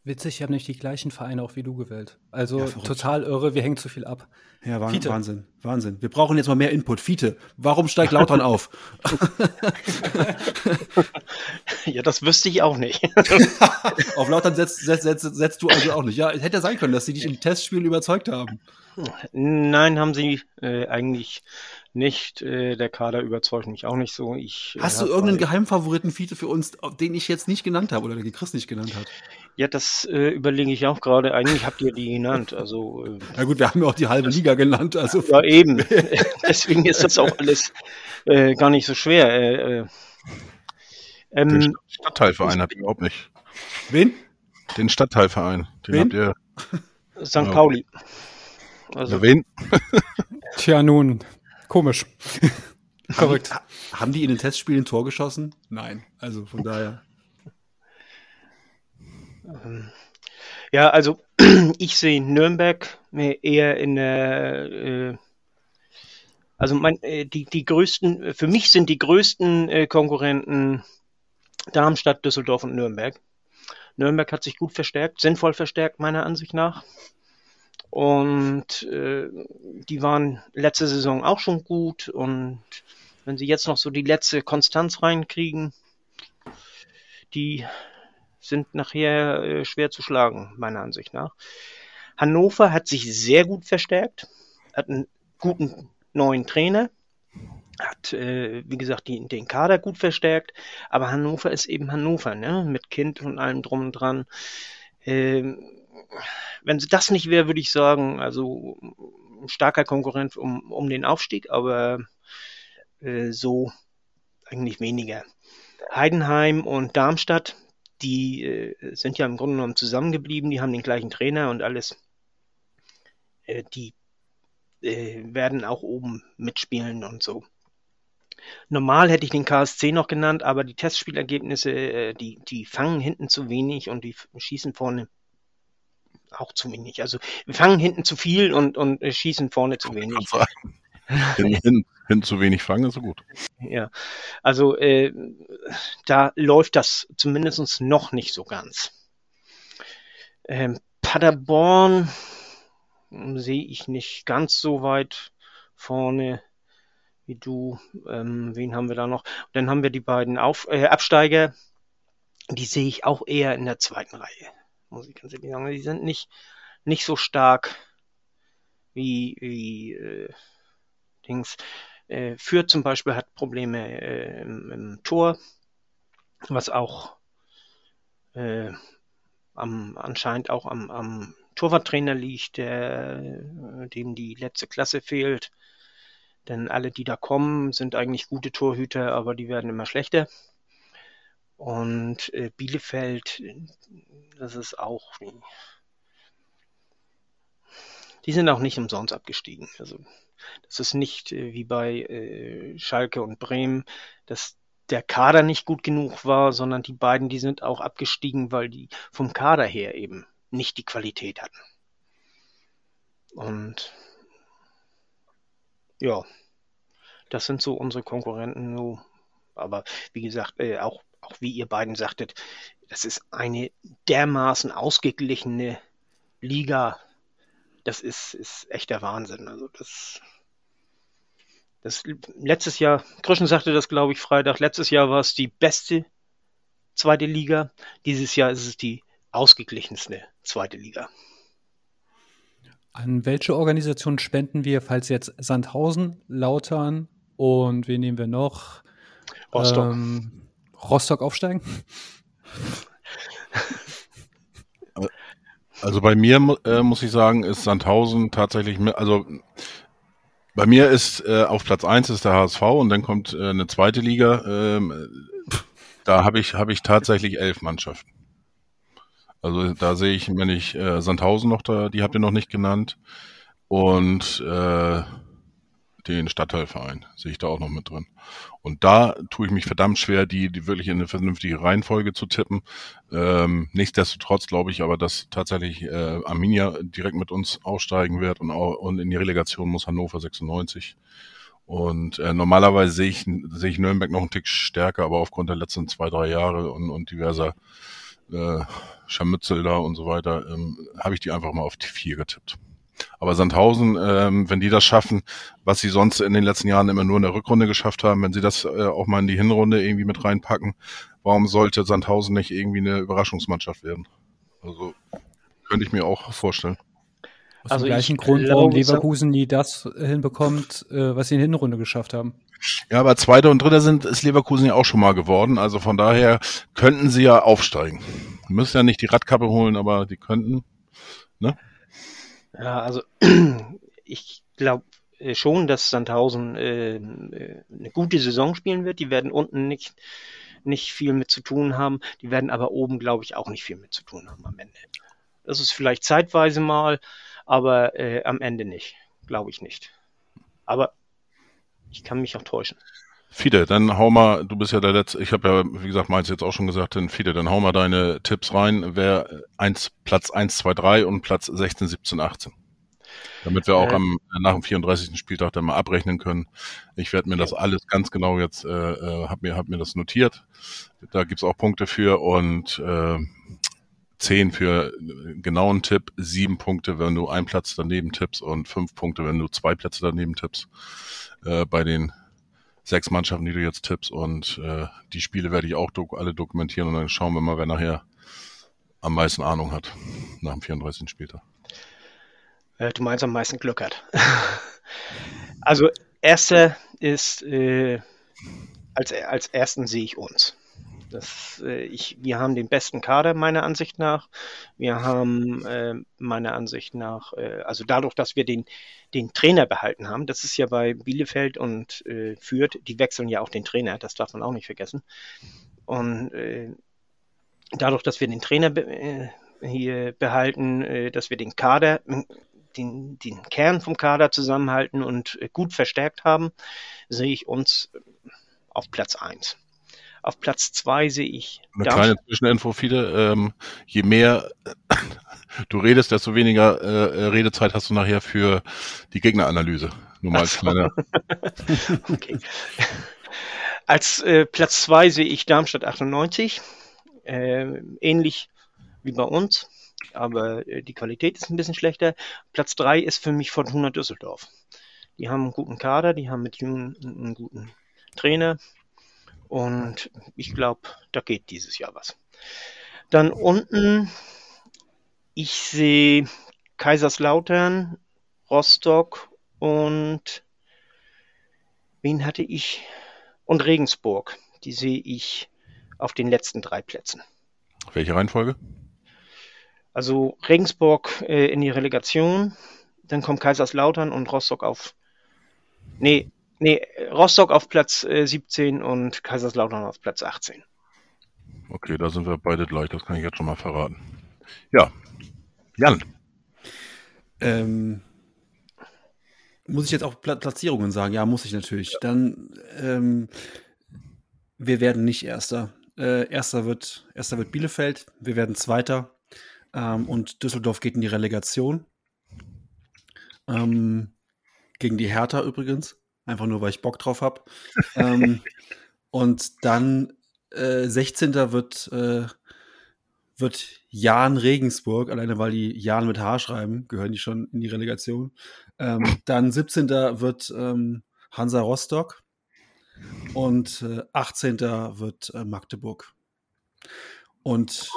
Witzig, ich habe nicht die gleichen Vereine auch wie du gewählt. Also ja, total irre, wir hängen zu viel ab. Ja, Fiete. Wahnsinn, Wahnsinn. Wir brauchen jetzt mal mehr Input. Fiete, warum steigt Lautern auf? ja, das wüsste ich auch nicht. auf Lautern setzt, setzt, setzt, setzt, du also auch nicht. Ja, es hätte sein können, dass sie dich im Testspiel überzeugt haben. Nein, haben sie äh, eigentlich nicht. Äh, der Kader überzeugt mich auch nicht so. Ich, äh, Hast du irgendeinen Geheimfavoriten, Fiete, für uns, den ich jetzt nicht genannt habe oder den Chris nicht genannt hat? Ja, das äh, überlege ich auch gerade. Eigentlich habt ihr die genannt. Also, äh, Na gut, wir haben ja auch die halbe Liga genannt. Also ja, eben. Deswegen ist das auch alles äh, gar nicht so schwer. Äh, äh, ähm, Den Stadtteilverein habt ihr überhaupt nicht. Wen? Den Stadtteilverein. Den wen? habt ihr. St. Pauli. Also, wen? Tja, nun, Komisch. Verrückt. Haben die, haben die in den Testspielen ein Tor geschossen? Nein. Also von daher. Ja, also ich sehe Nürnberg eher in der, äh, Also mein, äh, die, die größten, für mich sind die größten äh, Konkurrenten Darmstadt, Düsseldorf und Nürnberg. Nürnberg hat sich gut verstärkt, sinnvoll verstärkt meiner Ansicht nach. Und äh, die waren letzte Saison auch schon gut. Und wenn sie jetzt noch so die letzte Konstanz reinkriegen, die sind nachher äh, schwer zu schlagen, meiner Ansicht nach. Hannover hat sich sehr gut verstärkt, hat einen guten neuen Trainer, hat, äh, wie gesagt, die, den Kader gut verstärkt, aber Hannover ist eben Hannover, ne? mit Kind und allem drum und dran. Ähm, wenn das nicht wäre, würde ich sagen, also ein starker Konkurrent um, um den Aufstieg, aber äh, so eigentlich weniger. Heidenheim und Darmstadt, die äh, sind ja im Grunde genommen zusammengeblieben, die haben den gleichen Trainer und alles. Äh, die äh, werden auch oben mitspielen und so. Normal hätte ich den KSC noch genannt, aber die Testspielergebnisse, äh, die, die fangen hinten zu wenig und die schießen vorne auch zu wenig. Also wir fangen hinten zu viel und, und äh, schießen vorne zu wenig. hin, hin, hin zu wenig fangen ist so gut. Ja, also äh, da läuft das zumindest noch nicht so ganz. Ähm, Paderborn sehe ich nicht ganz so weit vorne wie du. Ähm, wen haben wir da noch? Dann haben wir die beiden Auf äh, Absteiger. Die sehe ich auch eher in der zweiten Reihe. Muss ich ganz ehrlich sagen. Die sind nicht, nicht so stark wie, wie äh, Dings. Äh, Fürth zum Beispiel hat Probleme äh, im, im, Tor, was auch äh, am, anscheinend auch am, am Torwarttrainer liegt, der, dem die letzte Klasse fehlt. Denn alle, die da kommen, sind eigentlich gute Torhüter, aber die werden immer schlechter. Und äh, Bielefeld, das ist auch. Die sind auch nicht umsonst abgestiegen. Also das ist nicht äh, wie bei äh, Schalke und Bremen, dass der Kader nicht gut genug war, sondern die beiden, die sind auch abgestiegen, weil die vom Kader her eben nicht die Qualität hatten. Und ja, das sind so unsere Konkurrenten. So. Aber wie gesagt, äh, auch, auch wie ihr beiden sagtet, das ist eine dermaßen ausgeglichene Liga. Das ist, ist echter Wahnsinn. Also das, das letztes Jahr, Krischen sagte das, glaube ich, Freitag, letztes Jahr war es die beste zweite Liga. Dieses Jahr ist es die ausgeglichenste zweite Liga. An welche Organisation spenden wir, falls jetzt Sandhausen, Lautern und wen nehmen wir noch? Rostock. Ähm, Rostock aufsteigen? Also bei mir äh, muss ich sagen, ist Sandhausen tatsächlich, also bei mir ist äh, auf Platz 1 ist der HSV und dann kommt äh, eine zweite Liga. Ähm, da habe ich, hab ich tatsächlich elf Mannschaften. Also da sehe ich, wenn ich äh, Sandhausen noch da, die habt ihr noch nicht genannt. Und äh, den Stadtteilverein sehe ich da auch noch mit drin. Und da tue ich mich verdammt schwer, die, die wirklich in eine vernünftige Reihenfolge zu tippen. Ähm, nichtsdestotrotz glaube ich aber, dass tatsächlich äh, Arminia direkt mit uns aussteigen wird und, auch, und in die Relegation muss Hannover 96. Und äh, normalerweise sehe ich, sehe ich Nürnberg noch einen Tick stärker, aber aufgrund der letzten zwei, drei Jahre und, und diverser äh, Scharmützel da und so weiter, ähm, habe ich die einfach mal auf die vier getippt. Aber Sandhausen, ähm, wenn die das schaffen, was sie sonst in den letzten Jahren immer nur in der Rückrunde geschafft haben, wenn sie das äh, auch mal in die Hinrunde irgendwie mit reinpacken, warum sollte Sandhausen nicht irgendwie eine Überraschungsmannschaft werden? Also könnte ich mir auch vorstellen. Aus also dem gleichen Grund, warum Leverkusen nie das hinbekommt, äh, was sie in der Hinrunde geschafft haben. Ja, aber Zweiter und Dritter sind, ist Leverkusen ja auch schon mal geworden. Also von daher könnten sie ja aufsteigen. Müssen ja nicht die Radkappe holen, aber die könnten. Ne? Ja, also ich glaube äh, schon, dass Sandhausen äh, äh, eine gute Saison spielen wird. Die werden unten nicht, nicht viel mit zu tun haben. Die werden aber oben, glaube ich, auch nicht viel mit zu tun haben am Ende. Das ist vielleicht zeitweise mal, aber äh, am Ende nicht. Glaube ich nicht. Aber ich kann mich auch täuschen. Fide, dann hau mal, du bist ja der Letzte, ich habe ja, wie gesagt, meins jetzt auch schon gesagt, dann Fide, dann hau mal deine Tipps rein, wer eins, Platz 1, 2, 3 und Platz 16, 17, 18. Damit wir auch Äh, am, nach dem 34. Spieltag dann mal abrechnen können. Ich werde mir das alles ganz genau jetzt, äh, äh, hab mir, hab mir das notiert. Da gibt's auch Punkte für und äh, 10 für äh, genauen Tipp, sieben Punkte, wenn du einen Platz daneben tippst und fünf Punkte, wenn du zwei Plätze daneben tippst. Äh, bei den sechs Mannschaften, die du jetzt tippst. Und äh, die Spiele werde ich auch dok alle dokumentieren und dann schauen wir mal, wer nachher am meisten Ahnung hat nach dem 34. Spieltag. Äh, du meinst am meisten Glück hat. also, erster ist, äh, als, als ersten sehe ich uns. Das, äh, ich, wir haben den besten Kader meiner Ansicht nach. Wir haben äh, meiner Ansicht nach, äh, also dadurch, dass wir den, den Trainer behalten haben, das ist ja bei Bielefeld und äh, Fürth, die wechseln ja auch den Trainer, das darf man auch nicht vergessen. Und äh, dadurch, dass wir den Trainer be äh, hier behalten, äh, dass wir den Kader, den, den Kern vom Kader zusammenhalten und äh, gut verstärkt haben, sehe ich uns auf Platz 1. Auf Platz 2 sehe ich Eine Darmstadt. kleine Zwischeninfo, viele, ähm, je mehr du redest, desto weniger äh, Redezeit hast du nachher für die Gegneranalyse. Nur mal als kleiner. Okay. Als äh, Platz 2 sehe ich Darmstadt 98. Äh, ähnlich wie bei uns, aber äh, die Qualität ist ein bisschen schlechter. Platz 3 ist für mich Fortuna Düsseldorf. Die haben einen guten Kader, die haben mit Jungen einen guten Trainer und ich glaube, da geht dieses Jahr was. Dann unten, ich sehe Kaiserslautern, Rostock und wen hatte ich? Und Regensburg. Die sehe ich auf den letzten drei Plätzen. Welche Reihenfolge? Also Regensburg äh, in die Relegation, dann kommt Kaiserslautern und Rostock auf. Nee, nee, Rostock auf Platz äh, 17 und Kaiserslautern auf Platz 18. Okay, da sind wir beide gleich, das kann ich jetzt schon mal verraten. Ja. Jan, Ähm, muss ich jetzt auch Pla Platzierungen sagen? Ja, muss ich natürlich. Dann, ähm, wir werden nicht Erster. Äh, Erster, wird, Erster wird Bielefeld, wir werden Zweiter ähm, und Düsseldorf geht in die Relegation. Ähm, gegen die Hertha übrigens. Einfach nur, weil ich Bock drauf habe. ähm, und dann äh, 16. wird, äh, wird Jan Regensburg, alleine weil die Jan mit H schreiben, gehören die schon in die Relegation. Ähm, dann 17. wird ähm, Hansa Rostock und äh, 18. wird äh, Magdeburg. Und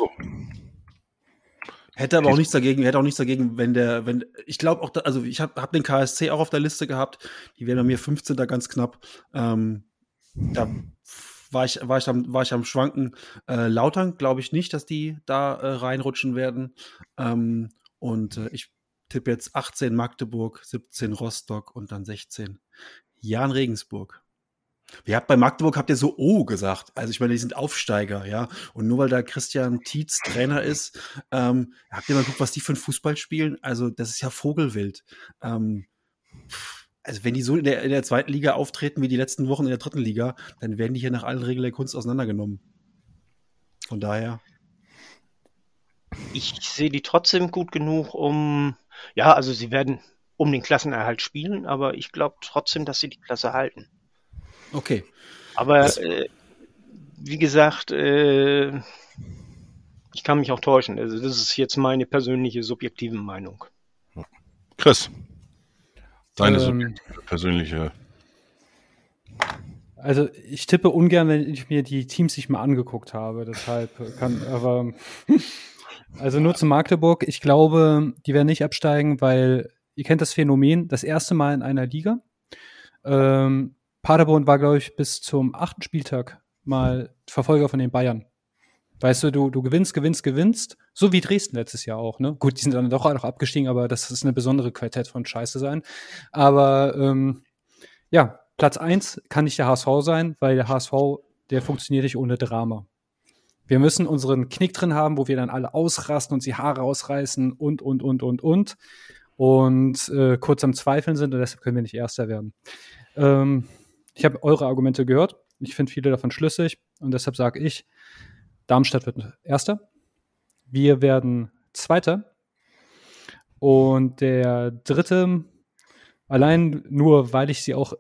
hätte aber auch nichts dagegen, hätte auch nichts dagegen, wenn der, wenn, ich glaube auch, da, also ich habe hab den KSC auch auf der Liste gehabt, die wären bei mir 15. ganz knapp. Ähm, da war ich, war ich, am, war ich am Schwanken. Äh, Lautern glaube ich nicht, dass die da äh, reinrutschen werden. Ähm, und äh, ich tippe jetzt 18 Magdeburg, 17 Rostock und dann 16 Jan Regensburg. Ihr habt bei Magdeburg habt ihr so O gesagt. Also ich meine, die sind Aufsteiger, ja. Und nur weil da Christian Tietz Trainer ist, ähm, habt ihr mal geguckt, was die für einen Fußball spielen? Also das ist ja Vogelwild. Ähm, also wenn die so in der, in der zweiten Liga auftreten wie die letzten Wochen in der dritten Liga, dann werden die hier nach allen Regeln der Kunst auseinandergenommen. Von daher. Ich sehe die trotzdem gut genug, um, ja, also sie werden um den Klassenerhalt spielen, aber ich glaube trotzdem, dass sie die Klasse halten. Okay. Aber äh, wie gesagt, äh, ich kann mich auch täuschen. Also das ist jetzt meine persönliche subjektive Meinung. Chris. Deine Ähm, subjektive, persönliche. Also ich tippe ungern, wenn ich mir die Teams nicht mal angeguckt habe. Deshalb kann, aber also nur zu Magdeburg. Ich glaube, die werden nicht absteigen, weil ihr kennt das Phänomen, das erste Mal in einer Liga. Ähm, Paderborn war, glaube ich, bis zum achten Spieltag mal Verfolger von den Bayern. Weißt du, du, du gewinnst, gewinnst, gewinnst, so wie Dresden letztes Jahr auch, ne? Gut, die sind dann doch auch abgestiegen, aber das ist eine besondere Qualität von Scheiße sein. Aber ähm, ja, Platz eins kann nicht der HSV sein, weil der HSV, der funktioniert nicht ohne Drama. Wir müssen unseren Knick drin haben, wo wir dann alle ausrasten und die Haare ausreißen und, und, und, und, und. Und äh, kurz am Zweifeln sind und deshalb können wir nicht Erster werden. Ähm, ich habe eure Argumente gehört. Ich finde viele davon schlüssig und deshalb sage ich, Darmstadt wird Erster. Wir werden Zweiter. Und der dritte, allein nur, weil ich sie auch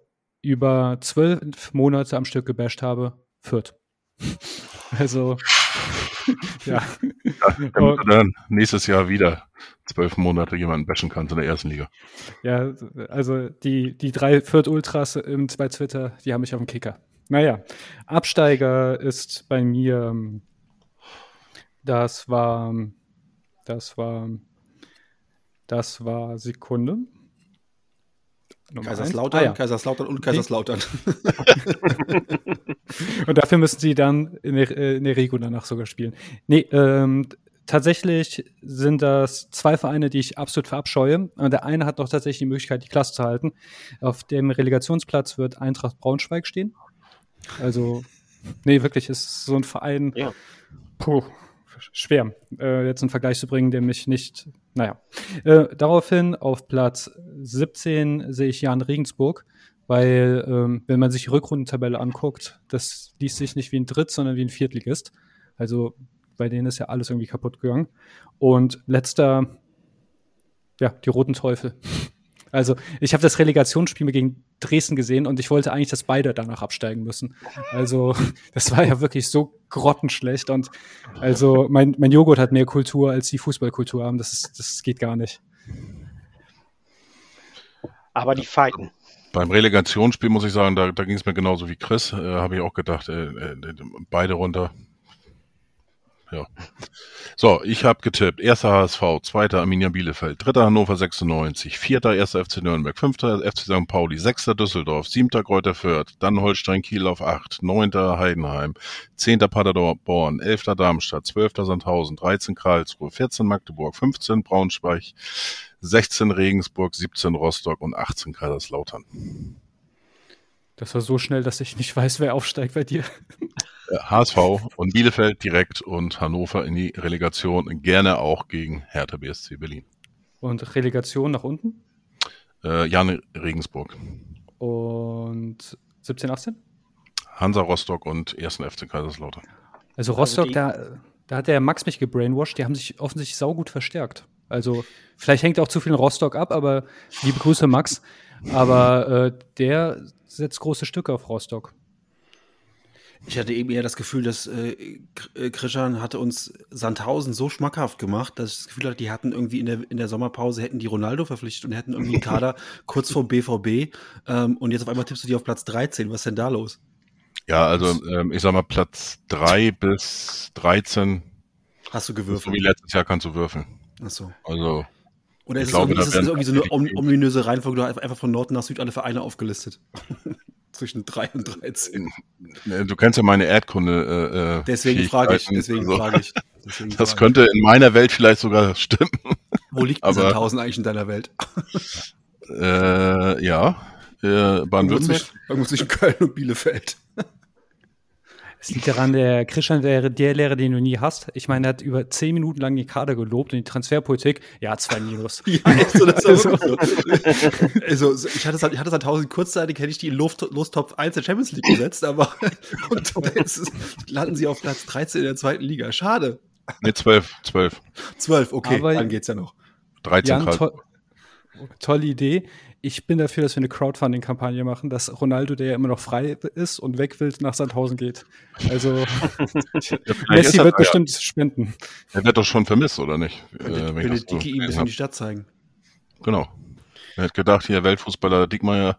über zwölf Monate am Stück gebasht habe, Fürth. Also, ja. Damit du dann nächstes Jahr wieder zwölf Monate jemanden bashen kannst in der ersten Liga. Ja, also die, die drei Fürth Ultras im, bei Twitter, die haben mich auf dem Kicker. Naja, Absteiger ist bei mir, das war, das war, das war Sekunde. Nummer Kaiserslautern, ah, ja. Kaiserslautern und Kaiserslautern. und dafür müssen sie dann in der, in der Rego danach sogar spielen. Nee, ähm, tatsächlich sind das zwei Vereine, die ich absolut verabscheue. Und der eine hat noch tatsächlich die Möglichkeit, die Klasse zu halten. Auf dem Relegationsplatz wird Eintracht Braunschweig stehen. Also, nee, wirklich, ist so ein Verein. Ja. Puh, schwer, äh, jetzt einen Vergleich zu bringen, der mich nicht, naja. Äh, daraufhin auf Platz 17 sehe ich Jan Regensburg, weil, ähm, wenn man sich die Rückrundentabelle anguckt, das liest sich nicht wie ein Dritt, sondern wie ein Viertligist. Also bei denen ist ja alles irgendwie kaputt gegangen. Und letzter, ja, die Roten Teufel. Also ich habe das Relegationsspiel gegen Dresden gesehen und ich wollte eigentlich, dass beide danach absteigen müssen. Also das war ja wirklich so grottenschlecht und also mein, mein Joghurt hat mehr Kultur, als die Fußballkultur haben. Das, ist, das geht gar nicht. Aber die fighten. Beim Relegationsspiel muss ich sagen, da, da ging es mir genauso wie Chris. Äh, Habe ich auch gedacht, äh, äh, beide runter ja. So, ich habe getippt. Erster HSV, zweiter Arminia Bielefeld, dritter Hannover 96, vierter erster FC Nürnberg, fünfter FC St. Pauli, sechster Düsseldorf, siebter Kräuter Fürth, dann Holstein Kiel auf acht, neunter Heidenheim, zehnter Paderborn, elfter Darmstadt, zwölfter Sandhausen, 13 Karlsruhe, 14 Magdeburg, 15 Braunschweig, 16 Regensburg, 17 Rostock und 18 Kaiserslautern. Das war so schnell, dass ich nicht weiß, wer aufsteigt bei dir. HSV und Bielefeld direkt und Hannover in die Relegation, gerne auch gegen Hertha BSC Berlin. Und Relegation nach unten? Äh, Jan Regensburg. Und 17, 18? Hansa Rostock und 1. FC Kaiserslautern. Also Rostock, also da, da hat der Max mich gebrainwashed, die haben sich offensichtlich saugut verstärkt. Also vielleicht hängt auch zu viel in Rostock ab, aber liebe Grüße Max. Aber äh, der setzt große Stücke auf Rostock. Ich hatte eben eher das Gefühl, dass äh, äh, Krishan hatte uns Sandhausen so schmackhaft gemacht, dass ich das Gefühl hatte, die hatten irgendwie in der, in der Sommerpause, hätten die Ronaldo verpflichtet und hätten irgendwie einen Kader kurz vor BVB. Ähm, und jetzt auf einmal tippst du die auf Platz 13. Was ist denn da los? Ja, also ähm, ich sag mal, Platz 3 bis 13. Hast du gewürfelt? So wie letztes Jahr kannst du würfeln. Ach so. Also oder ist, glaube, es, ist es irgendwie so eine ominöse Reihenfolge, einfach von Norden nach Süd alle Vereine aufgelistet? Zwischen 3 und 13. Du kennst ja meine Erdkunde. Äh, äh deswegen frage ich. Deswegen also, frage ich. Deswegen das frage könnte in meiner Welt vielleicht sogar stimmen. Wo liegt Aber, 1000 eigentlich in deiner Welt? äh, ja, äh, Baden-Württemberg. Irgendwo zwischen Köln und Bielefeld. Es liegt daran, der Christian wäre der Lehrer, den du nie hast. Ich meine, er hat über zehn Minuten lang die Kader gelobt und die Transferpolitik. Ja, zwei Minus. ja, also, das also, also, ich hatte es ich hatte seit tausend kurzzeitig, hätte ich die in Lostopf 1 der Champions League gesetzt, aber und jetzt landen sie auf Platz 13 in der zweiten Liga. Schade. Nee, 12. 12. 12, okay, aber dann geht's ja noch. 13 Jan, to tolle Idee ich bin dafür, dass wir eine Crowdfunding-Kampagne machen, dass Ronaldo, der ja immer noch frei ist und weg will, nach Sandhausen geht. Also Messi wird bestimmt ja. spenden. Er wird doch schon vermisst, oder nicht? Äh, ich Dicke ihm ein bisschen die Stadt zeigen. Genau. Er hat gedacht, hier Weltfußballer Dickmeier,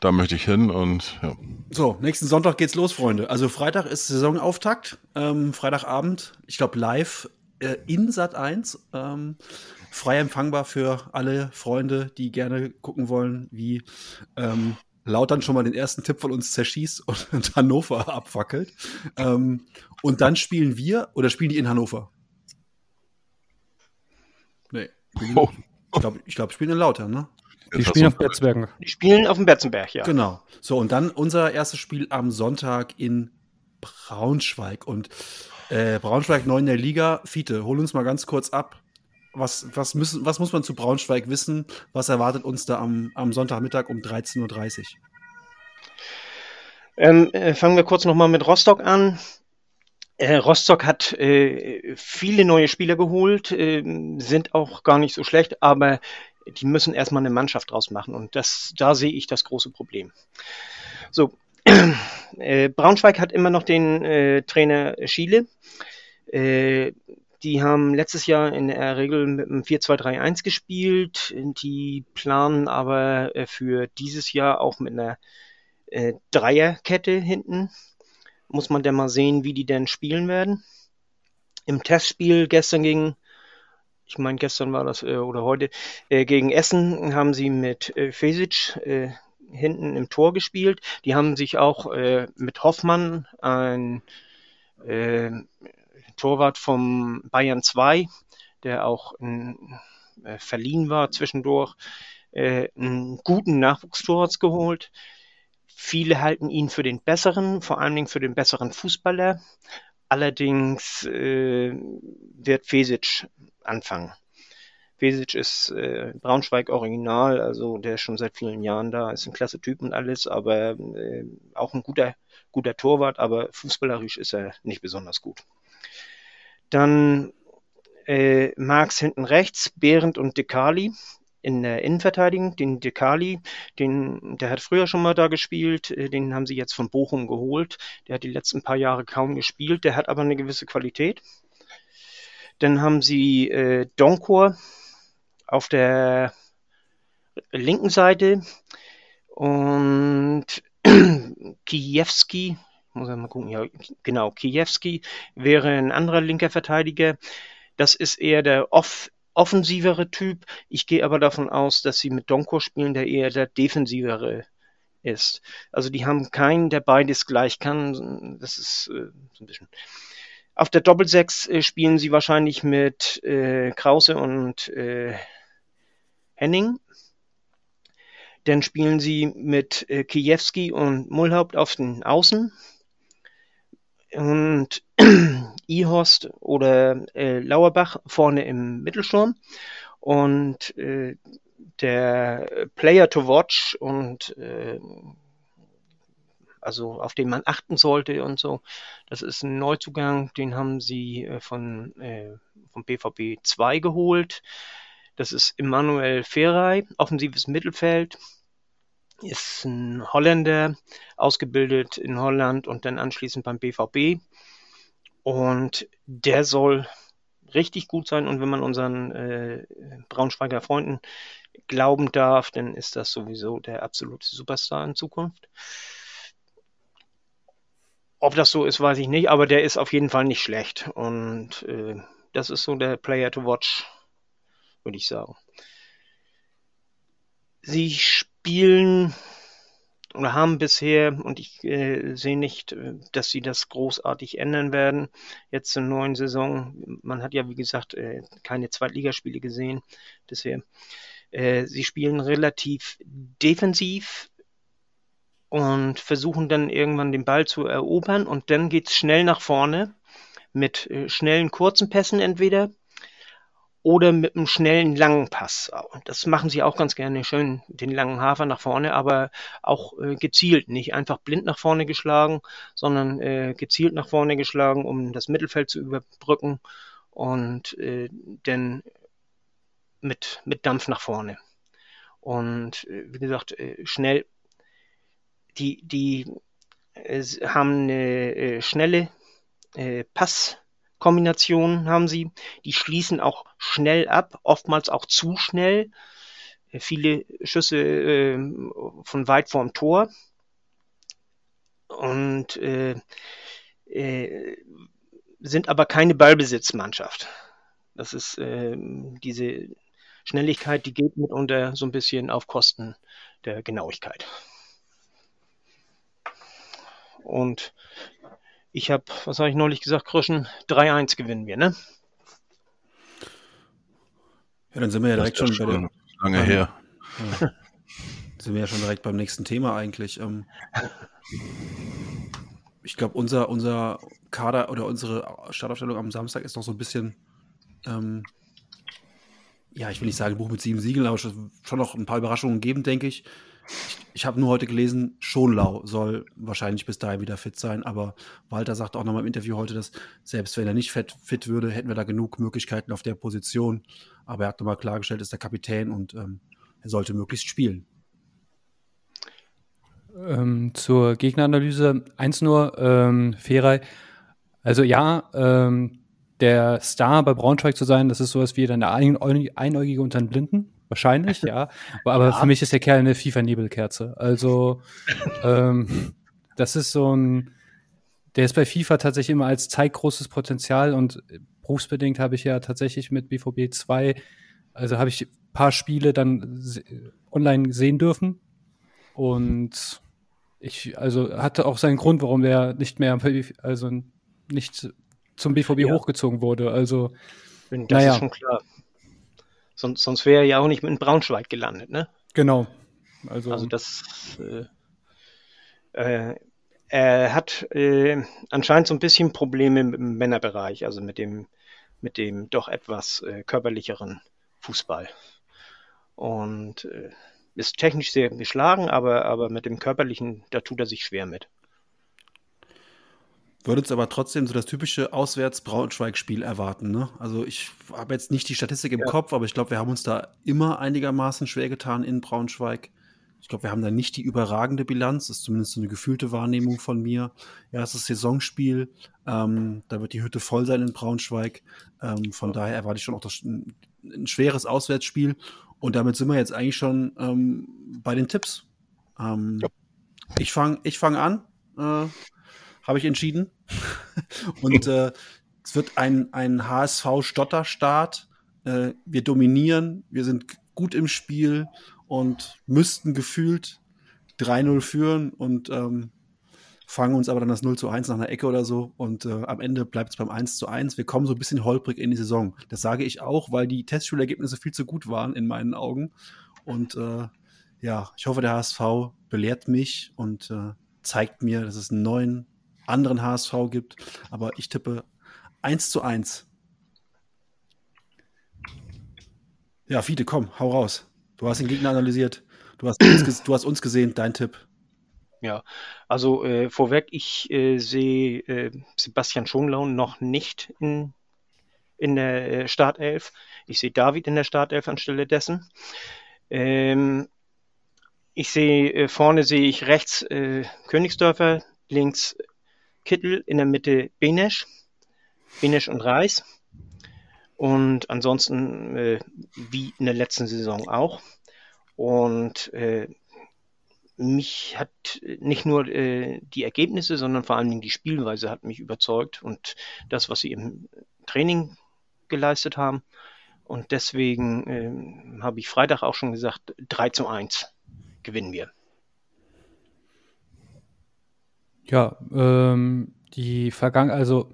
da möchte ich hin und ja. So, nächsten Sonntag geht's los, Freunde. Also Freitag ist Saisonauftakt. Ähm, Freitagabend, ich glaube live äh, in Sat 1. Ähm, frei empfangbar für alle Freunde, die gerne gucken wollen, wie ähm, Lautern schon mal den ersten Tipp von uns zerschießt und, und Hannover abfackelt. Ähm, und dann spielen wir, oder spielen die in Hannover? Nee. Oh. Ich glaube, ich glaub, spielen in Lautern, ne? Die spielen auf Betzbergen. Die spielen auf dem Betzenberg, ja. Genau. So, und dann unser erstes Spiel am Sonntag in Braunschweig. Und äh, Braunschweig 9 in der Liga. Fiete, hol uns mal ganz kurz ab was, was, müssen, was muss man zu Braunschweig wissen? Was erwartet uns da am, am Sonntagmittag um 13.30 Uhr? Ähm, äh, fangen wir kurz nochmal mit Rostock an. Äh, Rostock hat äh, viele neue Spieler geholt, äh, sind auch gar nicht so schlecht, aber die müssen erstmal eine Mannschaft draus machen und das, da sehe ich das große Problem. So, äh, Braunschweig hat immer noch den äh, Trainer Schiele. Die haben letztes Jahr in der Regel mit einem 4-2-3-1 gespielt. Die planen aber äh, für dieses Jahr auch mit einer äh, Dreierkette hinten. Muss man dann mal sehen, wie die denn spielen werden. Im Testspiel gestern gegen, ich meine gestern war das äh, oder heute, äh, gegen Essen haben sie mit äh, Fesic äh, hinten im Tor gespielt. Die haben sich auch mit Hoffmann ein Torwart vom Bayern 2, der auch in, äh, verliehen war zwischendurch, äh, einen guten Nachwuchstorwart geholt. Viele halten ihn für den besseren, vor allen Dingen für den besseren Fußballer. Allerdings äh, wird Fesic anfangen. Fesic ist äh, Braunschweig Original, also der ist schon seit vielen Jahren da, ist ein klasse Typ und alles, aber äh, auch ein guter, guter Torwart, aber fußballerisch ist er nicht besonders gut. Dann äh, Marx hinten rechts, Behrendt und Dekali in der Innenverteidigung. Den Dekali, den, der hat früher schon mal da gespielt, äh, den haben sie jetzt von Bochum geholt. Der hat die letzten paar Jahre kaum gespielt, der hat aber eine gewisse Qualität. Dann haben sie äh, Donkor auf der linken Seite und Kijewski, muss ich mal gucken, ja, genau, Kijewski wäre ein anderer linker Verteidiger. Das ist eher der off offensivere Typ. Ich gehe aber davon aus, dass sie mit Donko spielen, der eher der defensivere ist. Also die haben keinen, der beides gleich kann. Das ist äh, so ein bisschen. Auf der Doppelsechs äh, spielen sie wahrscheinlich mit äh, Krause und äh, Henning. Dann spielen sie mit äh, Kijewski und Mulhaupt auf den Außen und Ihorst oder äh, Lauerbach vorne im Mittelsturm und äh, der Player to watch und äh, also auf den man achten sollte und so. Das ist ein Neuzugang, den haben sie äh, von äh, vom BVB 2 geholt. Das ist Emmanuel Ferrei, offensives Mittelfeld ist ein Holländer, ausgebildet in Holland und dann anschließend beim BVB. Und der soll richtig gut sein. Und wenn man unseren äh, Braunschweiger Freunden glauben darf, dann ist das sowieso der absolute Superstar in Zukunft. Ob das so ist, weiß ich nicht, aber der ist auf jeden Fall nicht schlecht. Und äh, das ist so der Player to watch, würde ich sagen. Sie spielen oder haben bisher, und ich äh, sehe nicht, äh, dass sie das großartig ändern werden, jetzt zur neuen Saison. Man hat ja, wie gesagt, äh, keine Zweitligaspiele gesehen bisher. Äh, sie spielen relativ defensiv und versuchen dann irgendwann den Ball zu erobern und dann geht es schnell nach vorne mit äh, schnellen kurzen Pässen entweder oder mit einem schnellen langen Pass. Das machen sie auch ganz gerne schön, den langen Hafer nach vorne, aber auch äh, gezielt, nicht einfach blind nach vorne geschlagen, sondern äh, gezielt nach vorne geschlagen, um das Mittelfeld zu überbrücken und äh, dann mit, mit Dampf nach vorne. Und äh, wie gesagt, äh, schnell, die, die äh, haben eine schnelle Pass- Kombinationen haben sie. Die schließen auch schnell ab, oftmals auch zu schnell. Äh, viele Schüsse äh, von weit vorm Tor. Und äh, äh, sind aber keine Ballbesitzmannschaft. Das ist äh, diese Schnelligkeit, die geht mitunter so ein bisschen auf Kosten der Genauigkeit. Und ich habe, was habe ich neulich gesagt, Kröschen? 3-1 gewinnen wir, ne? Ja, dann sind wir ja direkt schon, schon bei der, lange her. Ja. sind wir ja schon direkt beim nächsten Thema eigentlich. Ähm, ich glaube, unser, unser Kader oder unsere Startaufstellung am Samstag ist noch so ein bisschen ähm, ja, ich will nicht sagen Buch mit sieben Siegeln, aber schon noch ein paar Überraschungen geben, denke ich. Ich, ich habe nur heute gelesen, Schonlau soll wahrscheinlich bis dahin wieder fit sein, aber Walter sagt auch nochmal im Interview heute, dass selbst wenn er nicht fit, fit würde, hätten wir da genug Möglichkeiten auf der Position. Aber er hat nochmal klargestellt, ist der Kapitän und ähm, er sollte möglichst spielen. Ähm, zur Gegneranalyse eins nur, ähm, Ferei. Also ja, ähm, der Star bei Braunschweig zu sein, das ist sowas wie dann der Einäugige unter den Blinden. Wahrscheinlich, ja. Aber ja. für mich ist der Kerl eine FIFA-Nebelkerze. Also, ähm, das ist so ein, der ist bei FIFA tatsächlich immer als zeigt großes Potenzial und berufsbedingt habe ich ja tatsächlich mit BVB 2, also habe ich ein paar Spiele dann online sehen dürfen. Und ich, also hatte auch seinen Grund, warum der nicht mehr, also nicht zum BVB ja. hochgezogen wurde. Also, das naja. ist schon klar. Sonst, sonst wäre er ja auch nicht in Braunschweig gelandet, ne? Genau. Also, also das. Äh, äh, er hat äh, anscheinend so ein bisschen Probleme im Männerbereich, also mit dem, mit dem doch etwas äh, körperlicheren Fußball. Und äh, ist technisch sehr geschlagen, aber, aber mit dem körperlichen, da tut er sich schwer mit. Würde uns aber trotzdem so das typische Auswärts-Braunschweig-Spiel erwarten. Ne? Also ich habe jetzt nicht die Statistik im ja. Kopf, aber ich glaube, wir haben uns da immer einigermaßen schwer getan in Braunschweig. Ich glaube, wir haben da nicht die überragende Bilanz. Das ist zumindest so eine gefühlte Wahrnehmung von mir. Erstes Saisonspiel. Ähm, da wird die Hütte voll sein in Braunschweig. Ähm, von daher erwarte ich schon auch das, ein, ein, schweres Auswärtsspiel. Und damit sind wir jetzt eigentlich schon ähm, bei den Tipps. Ähm, ja. Ich fange ich fang an. Äh, habe ich entschieden. Und äh, es wird ein, ein HSV-Stotterstart. Äh, wir dominieren, wir sind gut im Spiel und müssten gefühlt 3-0 führen und ähm, fangen uns aber dann das 0 zu 1 nach einer Ecke oder so und äh, am Ende bleibt es beim 1 zu 1. Wir kommen so ein bisschen holprig in die Saison. Das sage ich auch, weil die Testschulergebnisse viel zu gut waren in meinen Augen. Und äh, ja, ich hoffe, der HSV belehrt mich und äh, zeigt mir, dass es einen neuen anderen HSV gibt. Aber ich tippe 1 zu 1. Ja, Fiete, komm, hau raus. Du hast den Gegner analysiert. Du hast uns, du hast uns gesehen, dein Tipp. Ja, also äh, vorweg, ich äh, sehe äh, Sebastian Schonlau noch nicht in, in der äh, Startelf. Ich sehe David in der Startelf anstelle dessen. Ähm, ich sehe äh, vorne sehe ich rechts äh, Königsdörfer, links Kittel, in der Mitte Benesch, Benesch und Reis. Und ansonsten äh, wie in der letzten Saison auch. Und äh, mich hat nicht nur äh, die Ergebnisse, sondern vor allen Dingen die Spielweise hat mich überzeugt und das, was sie im Training geleistet haben. Und deswegen äh, habe ich Freitag auch schon gesagt, 3 zu 1 gewinnen wir. Ja, ähm, die Vergangenheit, also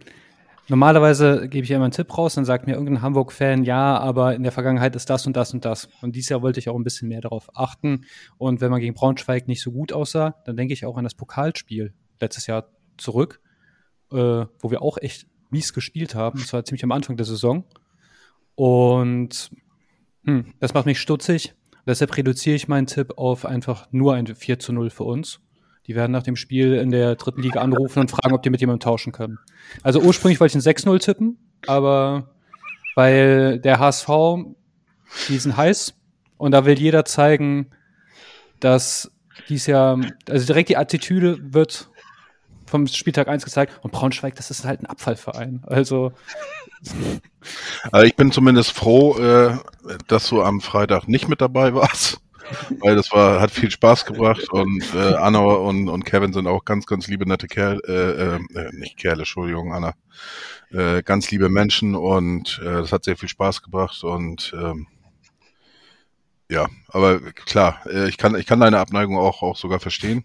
normalerweise gebe ich immer einen Tipp raus, dann sagt mir irgendein Hamburg-Fan, ja, aber in der Vergangenheit ist das und das und das. Und dieses Jahr wollte ich auch ein bisschen mehr darauf achten. Und wenn man gegen Braunschweig nicht so gut aussah, dann denke ich auch an das Pokalspiel letztes Jahr zurück, äh, wo wir auch echt mies gespielt haben. Das war ziemlich am Anfang der Saison. Und hm, das macht mich stutzig. Deshalb reduziere ich meinen Tipp auf einfach nur ein 4 zu 0 für uns. Die werden nach dem Spiel in der dritten Liga anrufen und fragen, ob die mit jemandem tauschen können. Also ursprünglich wollte ich ein 6-0 tippen, aber weil der HSV, die sind heiß und da will jeder zeigen, dass dies Jahr, also direkt die Attitüde wird vom Spieltag 1 gezeigt und Braunschweig, das ist halt ein Abfallverein. Also. also ich bin zumindest froh, äh, dass du am Freitag nicht mit dabei warst weil das war, hat viel Spaß gebracht und äh, Anna und, und Kevin sind auch ganz, ganz liebe, nette Kerl, äh, äh, nicht Kerle, Entschuldigung, Anna, äh, ganz liebe Menschen und äh, das hat sehr viel Spaß gebracht und ähm, ja, aber klar, äh, ich kann, ich kann deine Abneigung auch, auch sogar verstehen,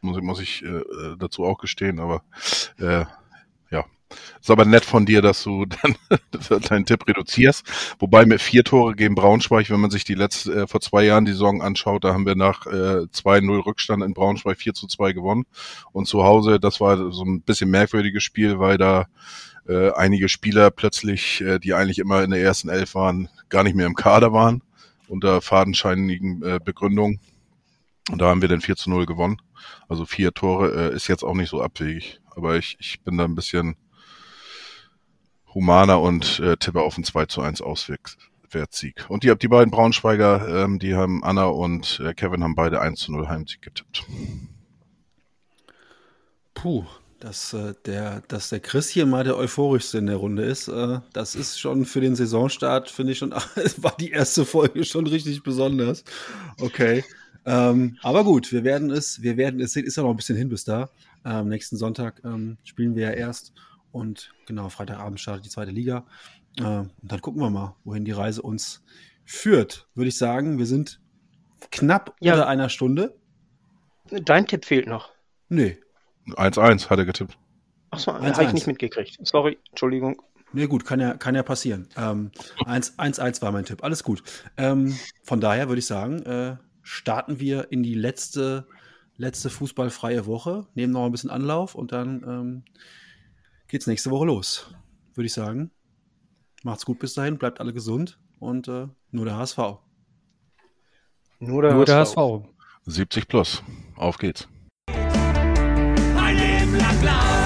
muss, muss ich äh, dazu auch gestehen, aber äh, Ist aber nett von dir, dass du dann deinen Tipp reduzierst. Wobei mit vier Tore gegen Braunschweig, wenn man sich die letzte, äh, vor zwei Jahren die Saison anschaut, da haben wir nach äh, 2-0 Rückstand in Braunschweig 4 zu 2 gewonnen. Und zu Hause, das war so ein bisschen merkwürdiges Spiel, weil da äh, einige Spieler plötzlich, äh, die eigentlich immer in der ersten Elf waren, gar nicht mehr im Kader waren, unter fadenscheinigen äh, Begründungen. Und da haben wir dann 4 zu 0 gewonnen. Also vier Tore äh, ist jetzt auch nicht so abwegig. Aber ich, ich bin da ein bisschen humaner und äh, tippe auf ein 2 zu 1 Auswärtssieg. Und die, die beiden Braunschweiger, ähm, die haben Anna und äh, Kevin haben beide 1 zu 0 Heimsieg getippt. Puh, dass, äh, der, dass der Chris hier mal der euphorischste in der Runde ist, äh, das ist schon für den Saisonstart, finde ich schon, war die erste Folge schon richtig besonders. Okay. Ähm, aber gut, wir werden es, wir werden es sehen, ist ja noch ein bisschen hin bis da. Ähm, nächsten Sonntag ähm, spielen wir ja erst und genau, Freitagabend startet die zweite Liga. Äh, und dann gucken wir mal, wohin die Reise uns führt. Würde ich sagen, wir sind knapp Ja. unter einer Stunde. Dein Tipp fehlt noch. Nee, 1-1 hat er getippt. Achso, 1-1. habe ich nicht mitgekriegt. Sorry, Entschuldigung. Nee, gut, kann ja, kann ja passieren. Ähm, 1-1 war mein Tipp. Alles gut. Ähm, von daher würde ich sagen, äh, starten wir in die letzte, letzte fußballfreie Woche, nehmen noch ein bisschen Anlauf und dann ähm, geht's nächste Woche los. Würde ich sagen. Macht's gut bis dahin, bleibt alle gesund und äh, nur der HSV. Nur der, Nur der HSV. HSV. 70 plus. Auf geht's. Ein Leben lang blau.